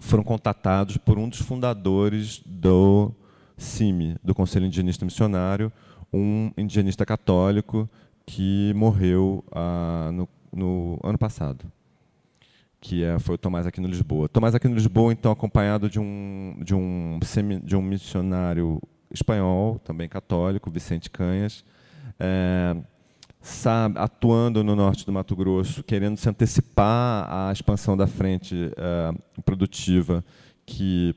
foram contatados por um dos fundadores do CIMI, do Conselho Indigenista Missionário, um indigenista católico que morreu ah, no, no ano passado que é, foi o Tomás Aquino Lisboa. Tomás Aquino Lisboa, então, acompanhado de um, de um, de um missionário espanhol, também católico, Vicente Canhas, é, sabe, atuando no norte do Mato Grosso, querendo se antecipar à expansão da frente é, produtiva, que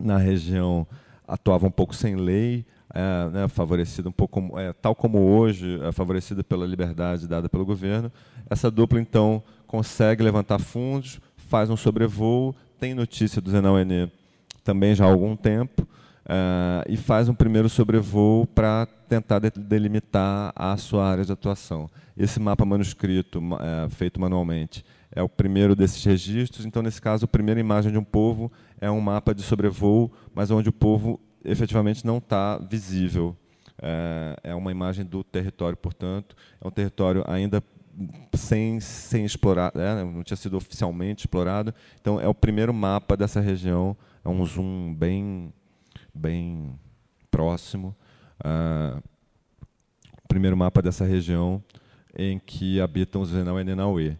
na região atuava um pouco sem lei, é, né, favorecida um pouco, é, tal como hoje, é favorecida pela liberdade dada pelo governo. Essa dupla, então, consegue levantar fundos, faz um sobrevoo, tem notícia do Zenal também já há algum tempo, uh, e faz um primeiro sobrevoo para tentar delimitar a sua área de atuação. Esse mapa manuscrito, uh, feito manualmente, é o primeiro desses registros. Então, nesse caso, a primeira imagem de um povo é um mapa de sobrevoo, mas onde o povo efetivamente não está visível. É, é uma imagem do território, portanto, é um território ainda sem, sem explorar, é, não tinha sido oficialmente explorado. Então, é o primeiro mapa dessa região, é um zoom bem, bem próximo. O primeiro mapa dessa região em que habitam os Zenau e Nenauê.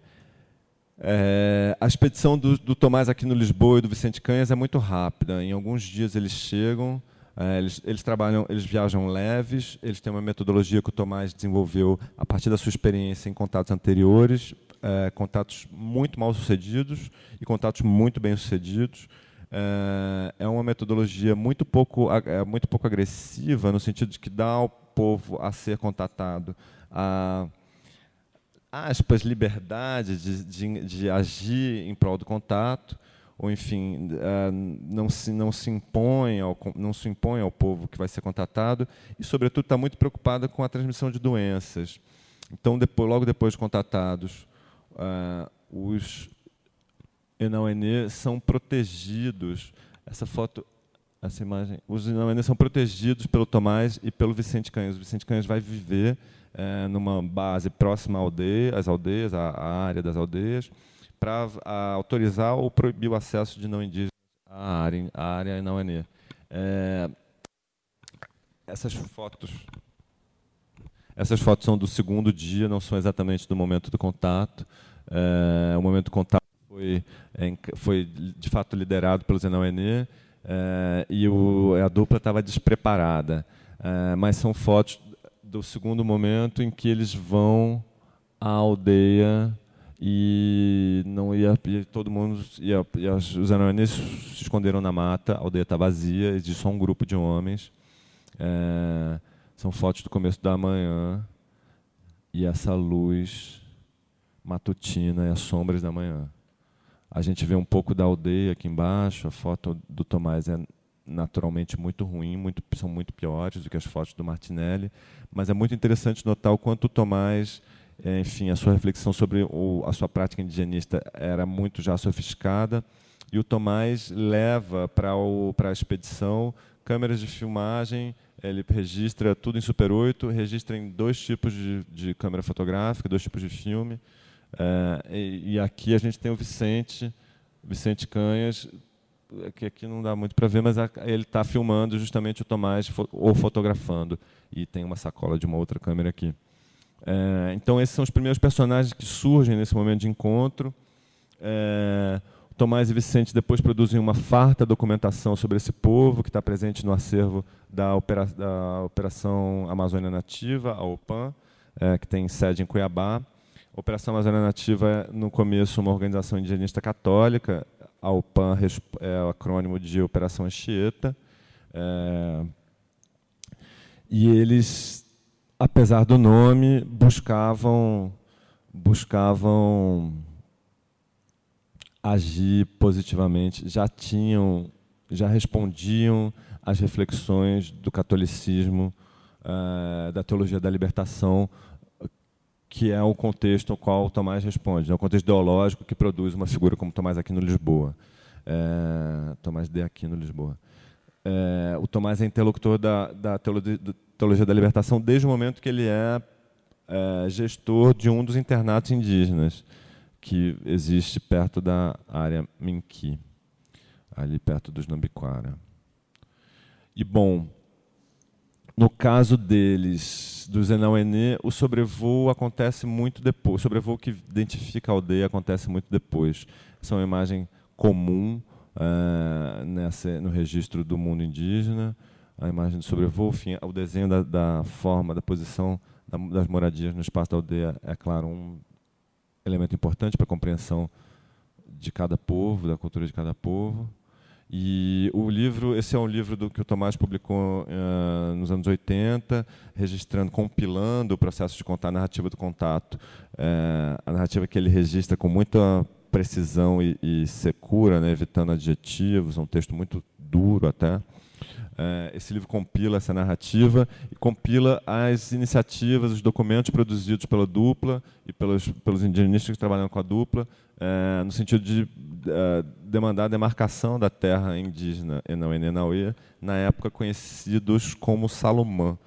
É, a expedição do, do, Tomás aqui no Lisboa e do Vicente Canhas é muito rápida. Em alguns dias eles chegam, é, eles, eles, trabalham, eles viajam leves, eles têm uma metodologia que o Tomás desenvolveu a partir da sua experiência em contatos anteriores, é, contatos muito mal sucedidos e contatos muito bem sucedidos. É, é uma metodologia muito pouco, é, muito pouco agressiva no sentido de que dá ao povo a ser contatado a aspas liberdade de, de, de agir em prol do contato ou enfim uh, não se não se impõe ao não se impõe ao povo que vai ser contatado e sobretudo está muito preocupada com a transmissão de doenças. Então depois logo depois de contatados uh, Enauenê são protegidos essa foto essa imagem os Enauenê são protegidos pelo Tomás e pelo Vicente Canhas o Vicente Canhas vai viver é, numa base próxima à aldeia, às aldeias, à, à área das aldeias para autorizar ou proibir o acesso de não indígenas à área, à área não ENE. É, essas fotos essas fotos são do segundo dia, não são exatamente do momento do contato. É, o momento do contato foi, foi de fato liderado pelo Zenão Enê é, e o, a dupla estava despreparada. É, mas são fotos do segundo momento em que eles vão à aldeia e não ia e todo mundo ia, e os anões se esconderam na mata a aldeia está vazia existe só um grupo de homens é, são fotos do começo da manhã e essa luz matutina e as sombras da manhã a gente vê um pouco da aldeia aqui embaixo a foto do Tomás é naturalmente muito ruim muito são muito piores do que as fotos do Martinelli mas é muito interessante notar o quanto o Tomás é, enfim, a sua reflexão sobre o, a sua prática indigenista era muito já sofisticada, e o Tomás leva para a expedição câmeras de filmagem, ele registra tudo em Super 8, registra em dois tipos de, de câmera fotográfica, dois tipos de filme, é, e, e, aqui a gente tem o Vicente, Vicente Canhas, que aqui não dá muito para ver, mas ele está filmando justamente o Tomás ou fotografando, e tem uma sacola de uma outra câmera aqui. É, então, esses são os primeiros personagens que surgem nesse momento de encontro. É, Tomás e Vicente depois produzem uma farta documentação sobre esse povo que está presente no acervo da, opera, da Operação Amazônia Nativa, a OPAN, é, que tem sede em Cuiabá. Operação Amazônia Nativa é, no começo, uma organização indigenista católica. A OPAN é o acrônimo de Operação Anchieta. É, e eles apesar do nome, buscavam buscavam agir positivamente, já tinham, já respondiam às reflexões do catolicismo, uh, da teologia da libertação, que é o contexto ao qual Tomás responde, é o contexto ideológico que produz uma figura como Tomás Aquino Lisboa, é, Tomás de Aquino Lisboa. É, o Tomás é interlocutor da, da teologia, Teologia da Libertação desde o momento que ele é, é gestor de um dos internatos indígenas que existe perto da área Minqui, ali perto dos Nambiquara. E, bom, no caso deles, do Zenauenê, o sobrevoo acontece muito depois. O sobrevoo que identifica a aldeia acontece muito depois. Essa é uma imagem comum uh, nessa, no registro do mundo indígena a imagem do sobrevoo, enfim, o desenho da, da forma, da posição da, das moradias no espaço da aldeia é, claro, um elemento importante para a compreensão de cada povo, da cultura de cada povo. E o livro, esse é um livro do que o Tomás publicou uh, nos anos 80, registrando, compilando o processo de contar a narrativa do contato, uh, a narrativa que ele registra com muita precisão e, e secura, né, evitando adjetivos, é um texto muito duro até. É, esse livro compila essa narrativa e compila as iniciativas, os documentos produzidos pela dupla e pelos, pelos indigenistas que trabalham com a dupla, é, no sentido de é, demandar a demarcação da terra indígena Enauê Enauê, na época conhecidos como Salomão.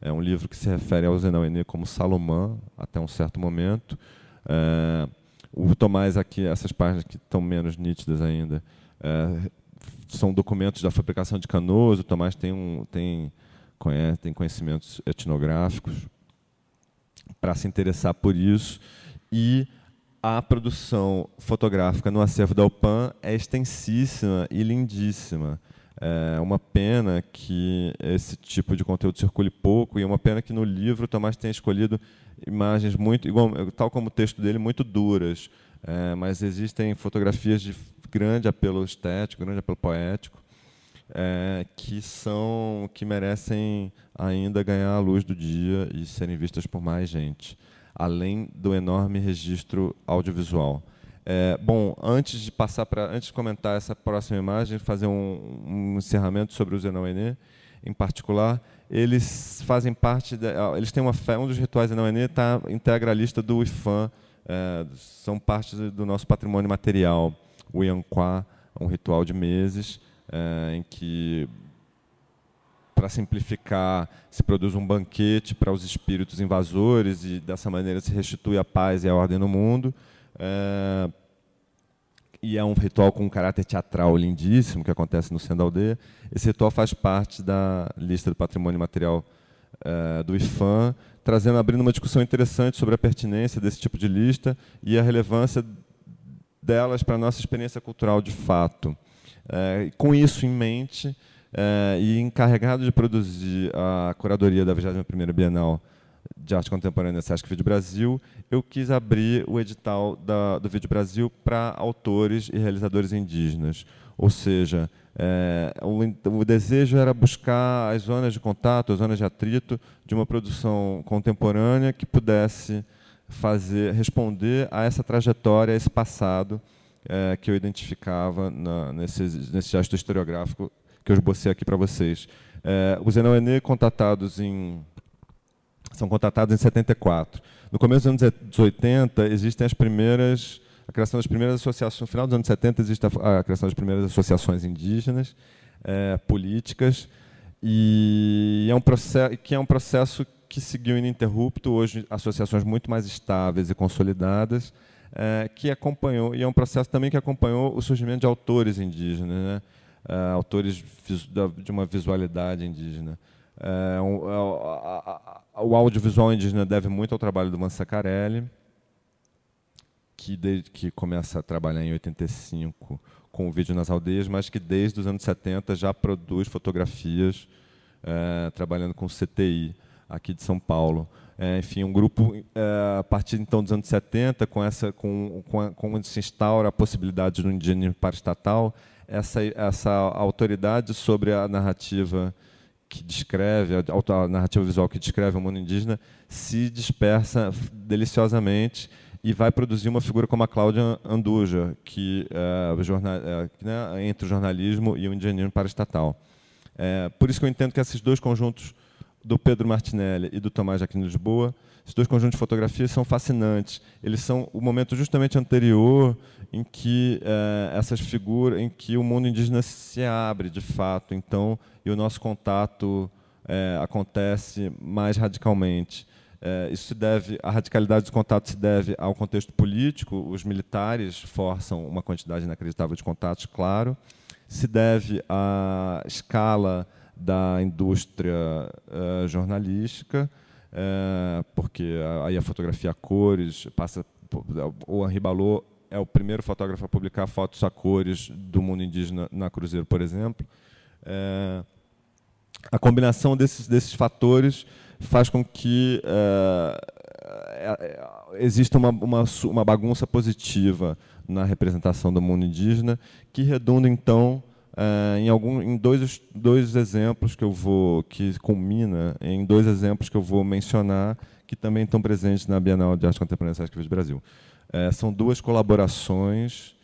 É um livro que se refere aos Enauê como Salomão, até um certo momento. É, o Tomás aqui, essas páginas que estão menos nítidas ainda, é, são documentos da fabricação de canoas. O Tomás tem, um, tem, conhece, tem conhecimentos etnográficos para se interessar por isso. E a produção fotográfica no acervo da UPAN é extensíssima e lindíssima. É uma pena que esse tipo de conteúdo circule pouco e é uma pena que no livro o Tomás tenha escolhido imagens muito, igual, tal como o texto dele, muito duras. É, mas existem fotografias de grande apelo estético, grande apelo poético, é, que são que merecem ainda ganhar a luz do dia e serem vistas por mais gente, além do enorme registro audiovisual. É, bom, antes de passar para, antes de comentar essa próxima imagem, fazer um, um encerramento sobre o Zenauenê, em particular, eles fazem parte, de, eles têm uma fé, um dos rituais Zenauenê tá integra a lista do IFAM, é, são parte do nosso patrimônio material o Yanquá, um ritual de meses, é, em que, para simplificar, se produz um banquete para os espíritos invasores e, dessa maneira, se restitui a paz e a ordem no mundo. É, e é um ritual com um caráter teatral lindíssimo que acontece no Centro da Aldeia. Esse ritual faz parte da lista do patrimônio material é, do IFAM, trazendo, abrindo uma discussão interessante sobre a pertinência desse tipo de lista e a relevância delas para a nossa experiência cultural de fato. É, com isso em mente, é, e encarregado de produzir a curadoria da 21ª Bienal de Arte Contemporânea Sesc Vídeo Brasil, eu quis abrir o edital da, do Vídeo Brasil para autores e realizadores indígenas. Ou seja, é, o, o, desejo era buscar as zonas de contato, as zonas de atrito de uma produção contemporânea que pudesse fazer, responder a essa trajetória, a esse passado é, que eu identificava na, nesse, nesse gesto historiográfico que eu esbocei aqui para vocês. É, os Enauenê contatados em são contatados em 74. No começo dos anos 80 existem as primeiras a criação das primeiras associações. No final dos anos 70 existe a, a criação das primeiras associações indígenas é, políticas e é um processo que é um processo que seguiu ininterrupto, hoje associações muito mais estáveis e consolidadas, é, que acompanhou, e é um processo também que acompanhou o surgimento de autores indígenas, né? É, autores de uma visualidade indígena. A, a, o audiovisual indígena deve muito ao trabalho do Mansacarelli, que, que começa a trabalhar em 85 com o vídeo nas aldeias, mas que desde os anos 70 já produz fotografias trabalhando com CTI aqui de São Paulo. É, enfim, um grupo, é, a partir então dos anos 70, com essa, com, com, com se instaura a possibilidade do indigenismo paraestatal, essa, essa autoridade sobre a narrativa que descreve, a, narrativa visual que descreve o mundo indígena, se dispersa deliciosamente e vai produzir uma figura como a Cláudia Anduja, que é, jornal, é, né, entre o jornalismo e o indigenismo paraestatal. É, por isso que eu entendo que esses dois conjuntos do Pedro Martinelli e do Tomás Jaquim Lisboa. Esses dois conjuntos de fotografias são fascinantes. Eles são o momento justamente anterior em que eh, essas figuras, em que o mundo indígena se abre de fato, então e o nosso contato eh, acontece mais radicalmente. Eh, isso se deve, a radicalidade do contato se deve ao contexto político. Os militares forçam uma quantidade inacreditável de contatos, claro. Se deve à escala da indústria jornalística, uh, porque aí a fotografia a cores passa. O Henri Balot é o primeiro fotógrafo a publicar fotos a cores do mundo indígena na Cruzeiro, por exemplo. Uh, a combinação desses, desses fatores faz com que exista uma, uma, uma bagunça positiva na representação do mundo indígena, que redunda, então, Uh, em algum em dois, dois exemplos que eu vou que culmina em dois exemplos que eu vou mencionar que também estão presentes na Bienal de Arte Contemporânea Sesc do Brasil. Uh, são duas colaborações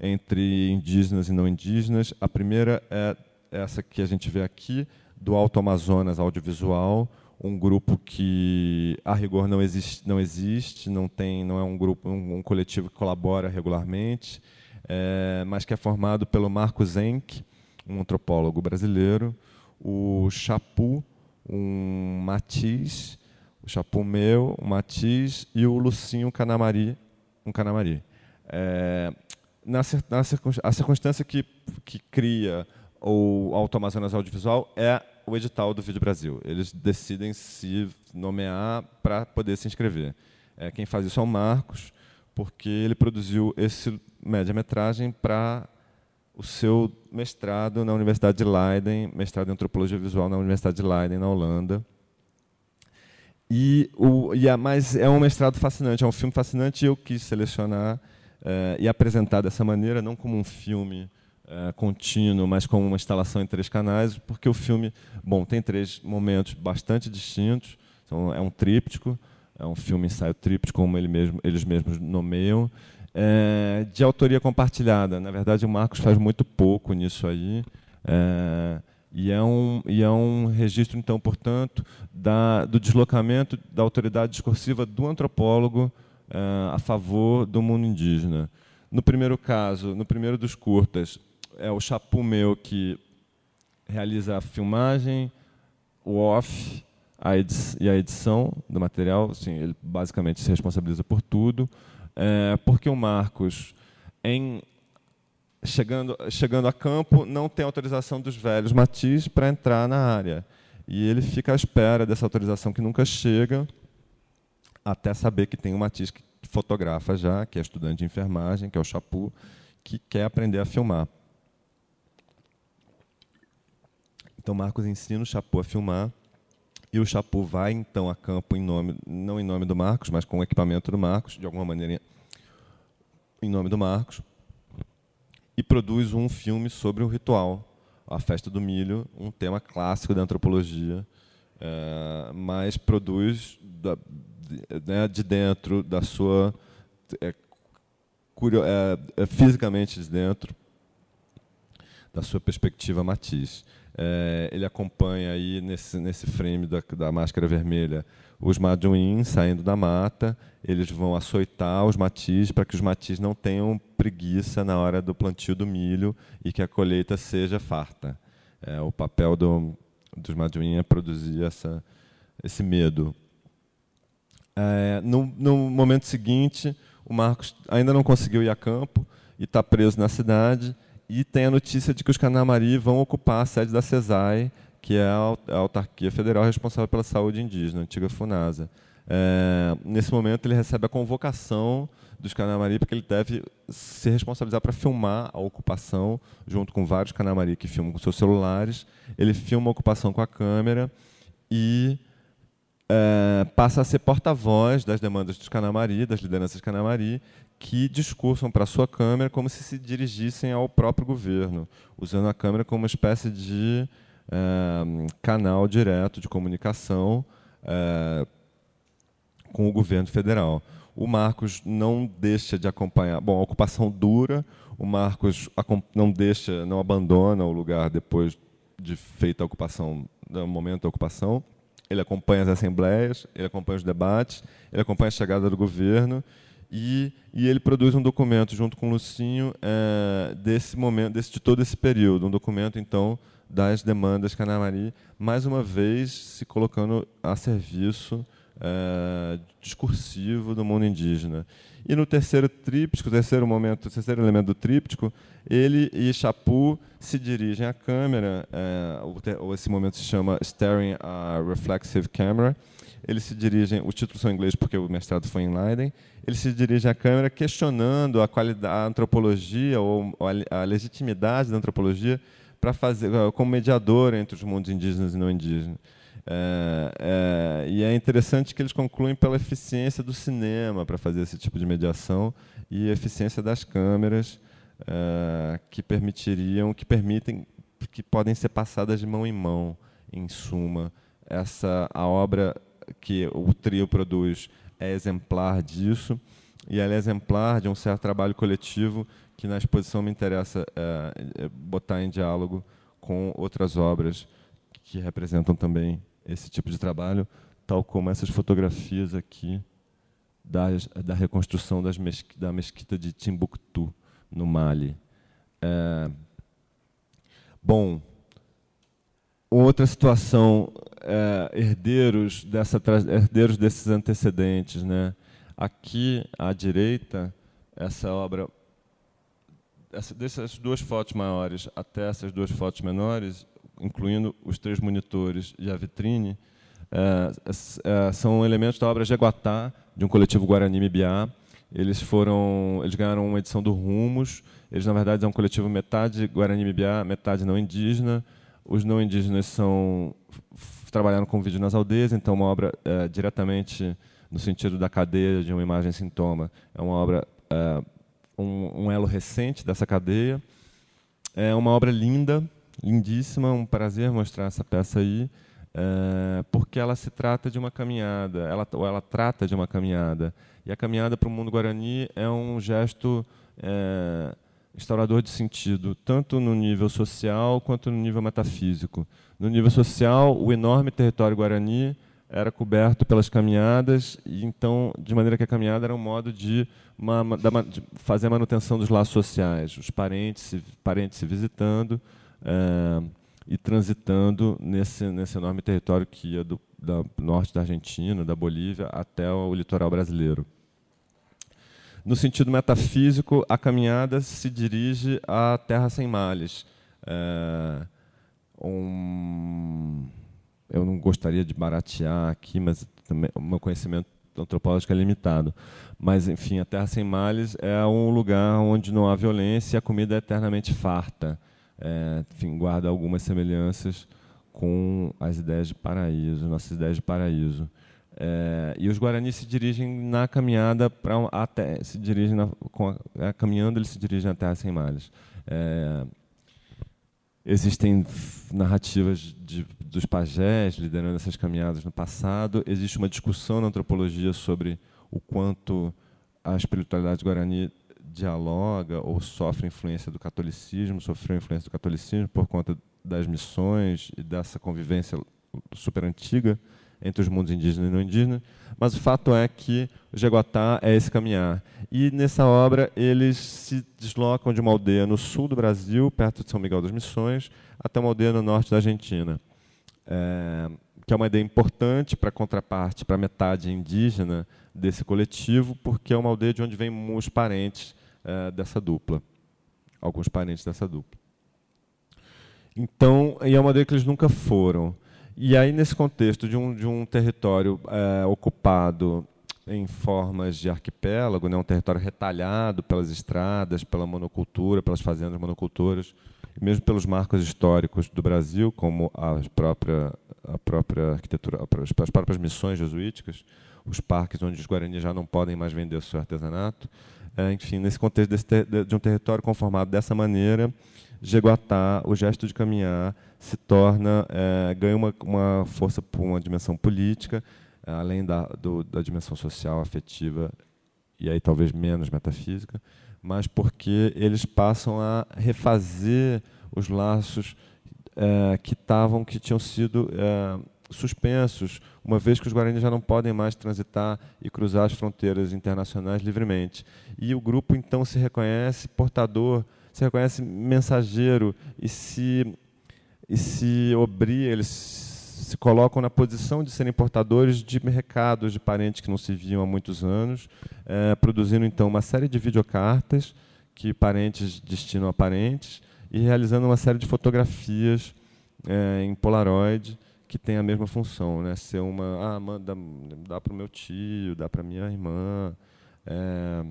entre indígenas e não indígenas. A primeira é essa que a gente vê aqui, do Alto Amazonas Audiovisual, um grupo que a rigor não existe, não existe, não tem, não é um grupo, um, um coletivo que colabora regularmente, é, mas que é formado pelo Marcos Enck, um antropólogo brasileiro, o Chapu, um Matiz, o Chapu meu, o Matiz e o Lucinho Canamari, um Canamari. É, na, na a circunstância que, que cria o Auto Amazonas Audiovisual é o edital do Vídeo Brasil. Eles decidem se nomear para poder se inscrever. É, quem faz isso é o Marcos, porque ele produziu esse média-metragem para o seu mestrado na Universidade de Leiden, mestrado em Antropologia Visual na Universidade de Leiden, na Holanda. E, o, e a, mas é um mestrado fascinante, é um filme fascinante e eu quis selecionar é, e apresentar dessa maneira, não como um filme é, contínuo, mas como uma instalação em três canais, porque o filme, bom, tem três momentos bastante distintos. Então, é um tríptico, é um filme ensaio tríptico, como ele mesmo, eles mesmos nomeiam, é, de autoria compartilhada. Na verdade, o Marcos faz muito pouco nisso aí. É, e é, um, e é um registro, então, portanto, da, do deslocamento da autoridade discursiva do antropólogo é, a favor do mundo indígena. No primeiro caso, no primeiro dos curtas, é o Chapu meu que realiza a filmagem, o off a e a edição do material. Assim, ele basicamente se responsabiliza por tudo. É, porque o Marcos, em chegando, chegando a campo, não tem autorização dos velhos Matiz para entrar na área. E ele fica à espera dessa autorização que nunca chega, até saber que tem um Matiz que fotografa já, que é estudante de enfermagem, que é o Chapu, que quer aprender a filmar. Então Marcos ensina o Chapu a filmar e o Chapu vai então a campo em nome, não em nome do Marcos, mas com o equipamento do Marcos, de alguma maneira em nome do Marcos, e produz um filme sobre o ritual, a festa do milho, um tema clássico da antropologia, é, mas produz da, né, de, dentro da sua é, curio, é fisicamente de dentro da sua perspectiva matiz. É, ele acompanha aí nesse, nesse frame da, da máscara vermelha os Maduim saindo da mata, eles vão açoitar os matis para que os matis não tenham preguiça na hora do plantio do milho e que a colheita seja farta. É, o papel do, dos Maduim é produzir essa, esse medo. É, no, no momento seguinte, o Marcos ainda não conseguiu ir a campo e está preso na cidade e tem a notícia de que os Canamari vão ocupar a sede da CESAI, que é a autarquia federal responsável pela saúde indígena, antiga FUNASA. É, nesse momento, ele recebe a convocação dos Canamari, porque ele deve se responsabilizar para filmar a ocupação, junto com vários Canamari que filmam com seus celulares. Ele filma a ocupação com a câmera e é, passa a ser porta-voz das demandas dos Canamari, das lideranças Canamari, que discursam para a sua câmera como se se dirigissem ao próprio governo, usando a câmera como uma espécie de é, canal direto de comunicação é, com o governo federal. O Marcos não deixa de acompanhar. Bom, a ocupação dura. O Marcos não deixa, não abandona o lugar depois de feita a ocupação, no momento da ocupação. Ele acompanha as assembleias, ele acompanha os debates, ele acompanha a chegada do governo e, e ele produz um documento junto com o Lucinho é, desse momento, desse, de todo esse período, um documento então das demandas Canamari, mais uma vez se colocando a serviço é, discursivo do mundo indígena. E no terceiro tríptico, terceiro momento, terceiro elemento do tríptico, ele e Chapu se dirigem à câmera. É, esse momento se chama Staring a Reflexive Camera eles se dirigem, o título são em inglês porque o mestrado foi em Leiden, eles se dirigem à câmera questionando a a antropologia ou a, legitimidade da antropologia para fazer como mediador entre os mundos indígenas e não indígenas. É, é, e é interessante que eles concluem pela eficiência do cinema para fazer esse tipo de mediação e eficiência das câmeras é, que permitiriam, que permitem, que podem ser passadas de mão em mão, em suma. Essa a obra que o trio produz é exemplar disso, e ela é exemplar de um certo trabalho coletivo que na exposição me interessa é, é botar em diálogo com outras obras que representam também esse tipo de trabalho, tal como essas fotografias aqui das, da reconstrução das mesqui, da mesquita de Timbuktu, no Mali. É, bom, outra situação, é, herdeiros, dessa, herdeiros desses antecedentes. Né? Aqui, à direita, essa obra, essa, dessas duas fotos maiores até essas duas fotos menores, incluindo os três monitores e a vitrine, é, é, são elementos da obra Jeguatá, de um coletivo Guarani Mibiá. Eles foram, eles ganharam uma edição do Rumos. Eles na verdade são um coletivo metade Guarani Mibiá, metade não indígena. Os não indígenas são trabalharam com vídeo nas aldeias, então uma obra é, diretamente no sentido da cadeia de uma imagem sintoma. É uma obra é, um, um elo recente dessa cadeia. É uma obra linda, lindíssima, um prazer mostrar essa peça aí, é, porque ela se trata de uma caminhada, ela, ou ela trata de uma caminhada. E a caminhada para o mundo guarani é um gesto é, instaurador de sentido, tanto no nível social quanto no nível metafísico. No nível social, o enorme território guarani era coberto pelas caminhadas, e então, de maneira que a caminhada era um modo de, uma, de fazer a manutenção dos laços sociais, os parentes, parentes se visitando, é, e transitando nesse, nesse enorme território que ia do da norte da Argentina, da Bolívia, até o litoral brasileiro. No sentido metafísico, a caminhada se dirige à Terra Sem Males. É, um, eu não gostaria de baratear aqui, mas também, o meu conhecimento antropológico é limitado. Mas, enfim, a Terra Sem Males é um lugar onde não há violência e a comida é eternamente farta é, enfim, guarda algumas semelhanças com as ideias de paraíso, nossas ideias de paraíso. É, e os guaranis se dirigem na caminhada para até se dirigem na, a, é, caminhando eles se dirigem à terra sem malhas. É, existem narrativas de, dos pajés liderando essas caminhadas no passado. Existe uma discussão na antropologia sobre o quanto a espiritualidade guarani dialoga ou sofre influência do catolicismo, sofreu influência do catolicismo por conta das missões e dessa convivência super antiga entre os mundos indígena e não indígena, mas o fato é que o Jeguatá é esse caminhar. E nessa obra eles se deslocam de uma aldeia no sul do Brasil, perto de São Miguel das Missões, até uma aldeia no norte da Argentina, é, que é uma ideia importante para a contraparte, para a metade indígena desse coletivo, porque é uma aldeia de onde vêm os parentes é, dessa dupla, alguns parentes dessa dupla. Então, e é uma aldeia que eles nunca foram. E aí, nesse contexto de um, de um território é, ocupado em formas de arquipélago, né, um território retalhado pelas estradas, pela monocultura, pelas fazendas monocultoras, e mesmo pelos marcos históricos do Brasil, como a própria, a própria arquitetura, as próprias missões jesuíticas, os parques onde os guaranis já não podem mais vender o seu artesanato. É, enfim, nesse contexto desse de um território conformado dessa maneira, Jeguatá, o gesto de caminhar, se torna, é, ganha uma, uma força por uma dimensão política, é, além da, do, da dimensão social, afetiva, e aí talvez menos metafísica, mas porque eles passam a refazer os laços é, que estavam, que tinham sido é, suspensos, uma vez que os guaranis já não podem mais transitar e cruzar as fronteiras internacionais livremente. E o grupo então se reconhece portador, se reconhece mensageiro e se e se obriga, eles se colocam na posição de serem portadores de recados de parentes que não se viam há muitos anos, é, produzindo então uma série de videocartas que parentes destinam a parentes e realizando uma série de fotografias é, em Polaroid que tem a mesma função, né? Ser uma, ah, manda, dá para o meu tio, dá para minha irmã. É...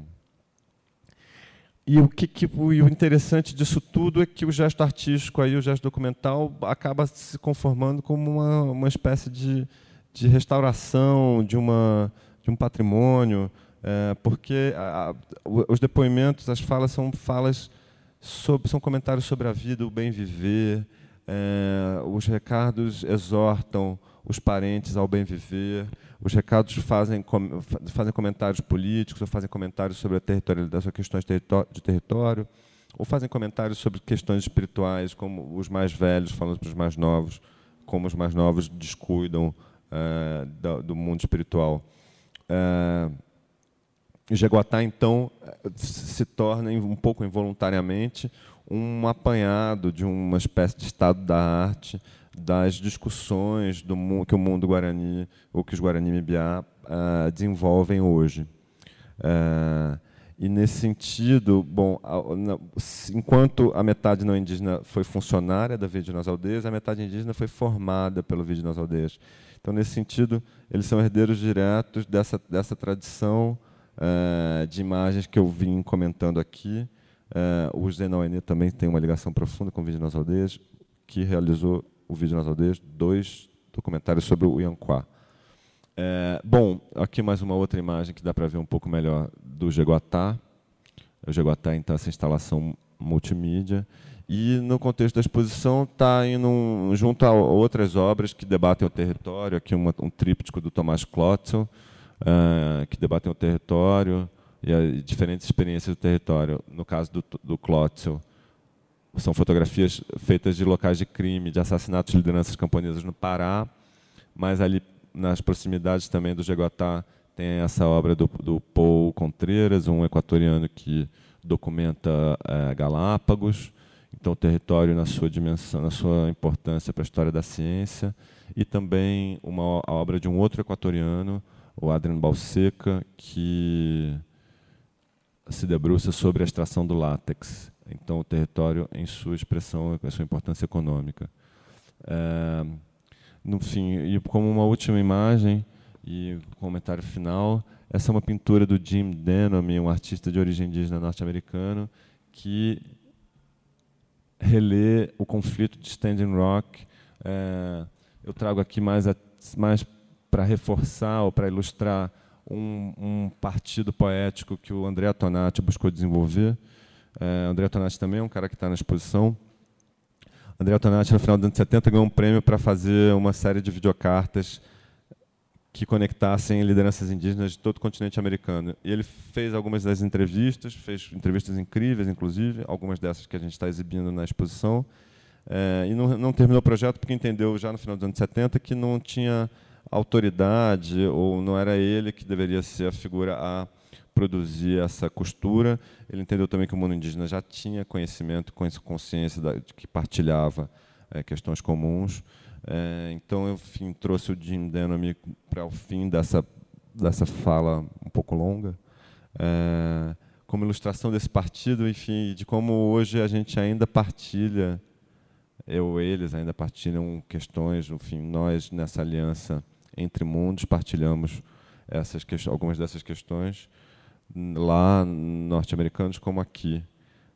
E o que, que o interessante disso tudo é que o gesto artístico aí, o gesto documental, acaba se conformando como uma, uma espécie de, de restauração de uma de um patrimônio, é, porque a, os depoimentos, as falas são falas sobre, são comentários sobre a vida, o bem viver, é, os recados exortam os parentes ao bem viver, os recados fazem, com, fazem comentários políticos, ou fazem comentários sobre a territorialidade, sobre questões de território, ou fazem comentários sobre questões espirituais, como os mais velhos falando para os mais novos, como os mais novos descuidam uh, do, do, mundo espiritual. Uh, Jaguatá, então, se torna um pouco involuntariamente um apanhado de uma espécie de estado da arte, das discussões do que o mundo guarani, ou que os Guarani-Mibiá uh, desenvolvem hoje. Uh, e nesse sentido, bom, enquanto a metade não indígena foi funcionária da Vida nas Aldeias, a metade indígena foi formada pelo Vida nas Aldeias. Então, nesse sentido, eles são herdeiros diretos dessa, dessa tradição uh, de imagens que eu vim comentando aqui. Uh, o José também tem uma ligação profunda com o Vídeo nas Aldeias, que realizou o Vídeo nas Aldeias, dois documentários sobre o Ianquá. É, bom, aqui mais uma outra imagem que dá para ver um pouco melhor do Jeguatá. O Jeguatá, então, essa instalação multimídia. E, no contexto da exposição, está indo um, junto a outras obras que debatem o território. Aqui uma, um tríptico do Tomás Klotzel, uh, que debatem o território e as diferentes experiências do território. No caso do, do Klotzel, são fotografias feitas de locais de crime, de assassinatos de lideranças camponesas no Pará, mas ali nas proximidades também do Jeguatá tem essa obra do, do Paul Contreras, um equatoriano que documenta é, Galápagos, então o território na sua dimensão, na sua importância para a história da ciência, e também uma a obra de um outro equatoriano, o Adrian Balseca, que se debruça sobre a extração do látex. Então o território em sua expressão, em sua importância econômica. É, no fim, e como uma última imagem e comentário final, essa é uma pintura do Jim Denham, um artista de origem indígena norte-americano, que relê o conflito de Standing Rock. É, eu trago aqui mais, mais para reforçar ou para ilustrar um, um, partido poético que o André Tonati buscou desenvolver. É, André Tonati também é um cara que está na exposição. André Tonati, no final dos anos 70, ganhou um prêmio para fazer uma série de videocartas que conectassem lideranças indígenas de todo o continente americano. E ele fez algumas das entrevistas, fez entrevistas incríveis, inclusive, algumas dessas que a gente está exibindo na exposição. É, e não, não, terminou o projeto porque entendeu já no final dos anos 70 que não tinha autoridade ou não era ele que deveria ser a figura a produzir essa costura. Ele entendeu também que o mundo indígena já tinha conhecimento, consciência de que partilhava é, questões comuns. É, então, eu enfim, trouxe o Jim Denham para o fim dessa, dessa fala um pouco longa, é, como ilustração desse partido, enfim, de como hoje a gente ainda partilha, eu eles ainda partilham questões, enfim, nós nessa aliança entre mundos partilhamos essas algumas dessas questões lá norte-americanos como aqui.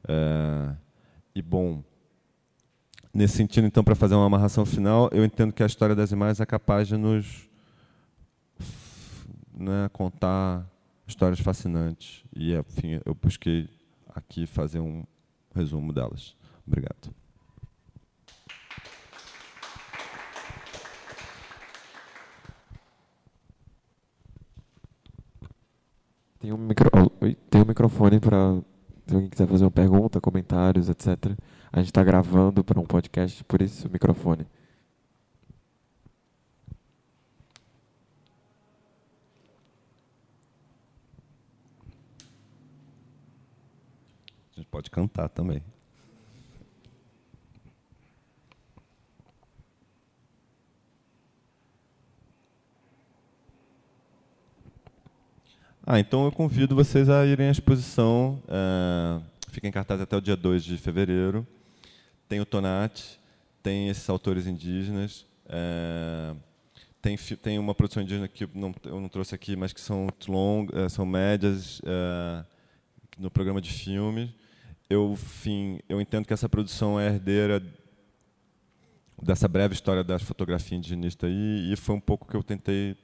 É, e bom, nesse sentido, então, para fazer uma amarração final, eu entendo que a história das imagens é capaz de nos né, contar histórias fascinantes. E, enfim, eu busquei aqui fazer um resumo delas. Obrigado. Tem um, micro... tem um microfone para se alguém quiser fazer uma pergunta, comentários, etc. A gente está gravando para um podcast, por isso o microfone. A gente pode cantar também. Ah, então eu convido vocês a irem à exposição. É, fica em cartaz até o dia 2 de fevereiro. Tem o Tonati, tem esses autores indígenas. É, tem, tem uma produção indígena que não, eu não trouxe aqui, mas que são, long, é, são médias no programa de filme. Eu, enfim, eu entendo que essa produção é herdeira dessa breve história da fotografia indigenista aí, e foi um pouco que eu tentei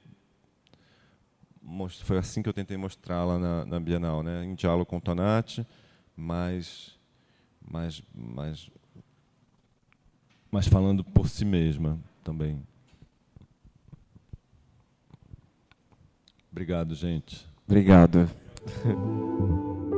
foi assim que eu tentei mostrá-la na, na, Bienal, né? em diálogo com o Tonati, mas, mas, mas, mas falando por si mesma também. Obrigado, gente. Obrigado.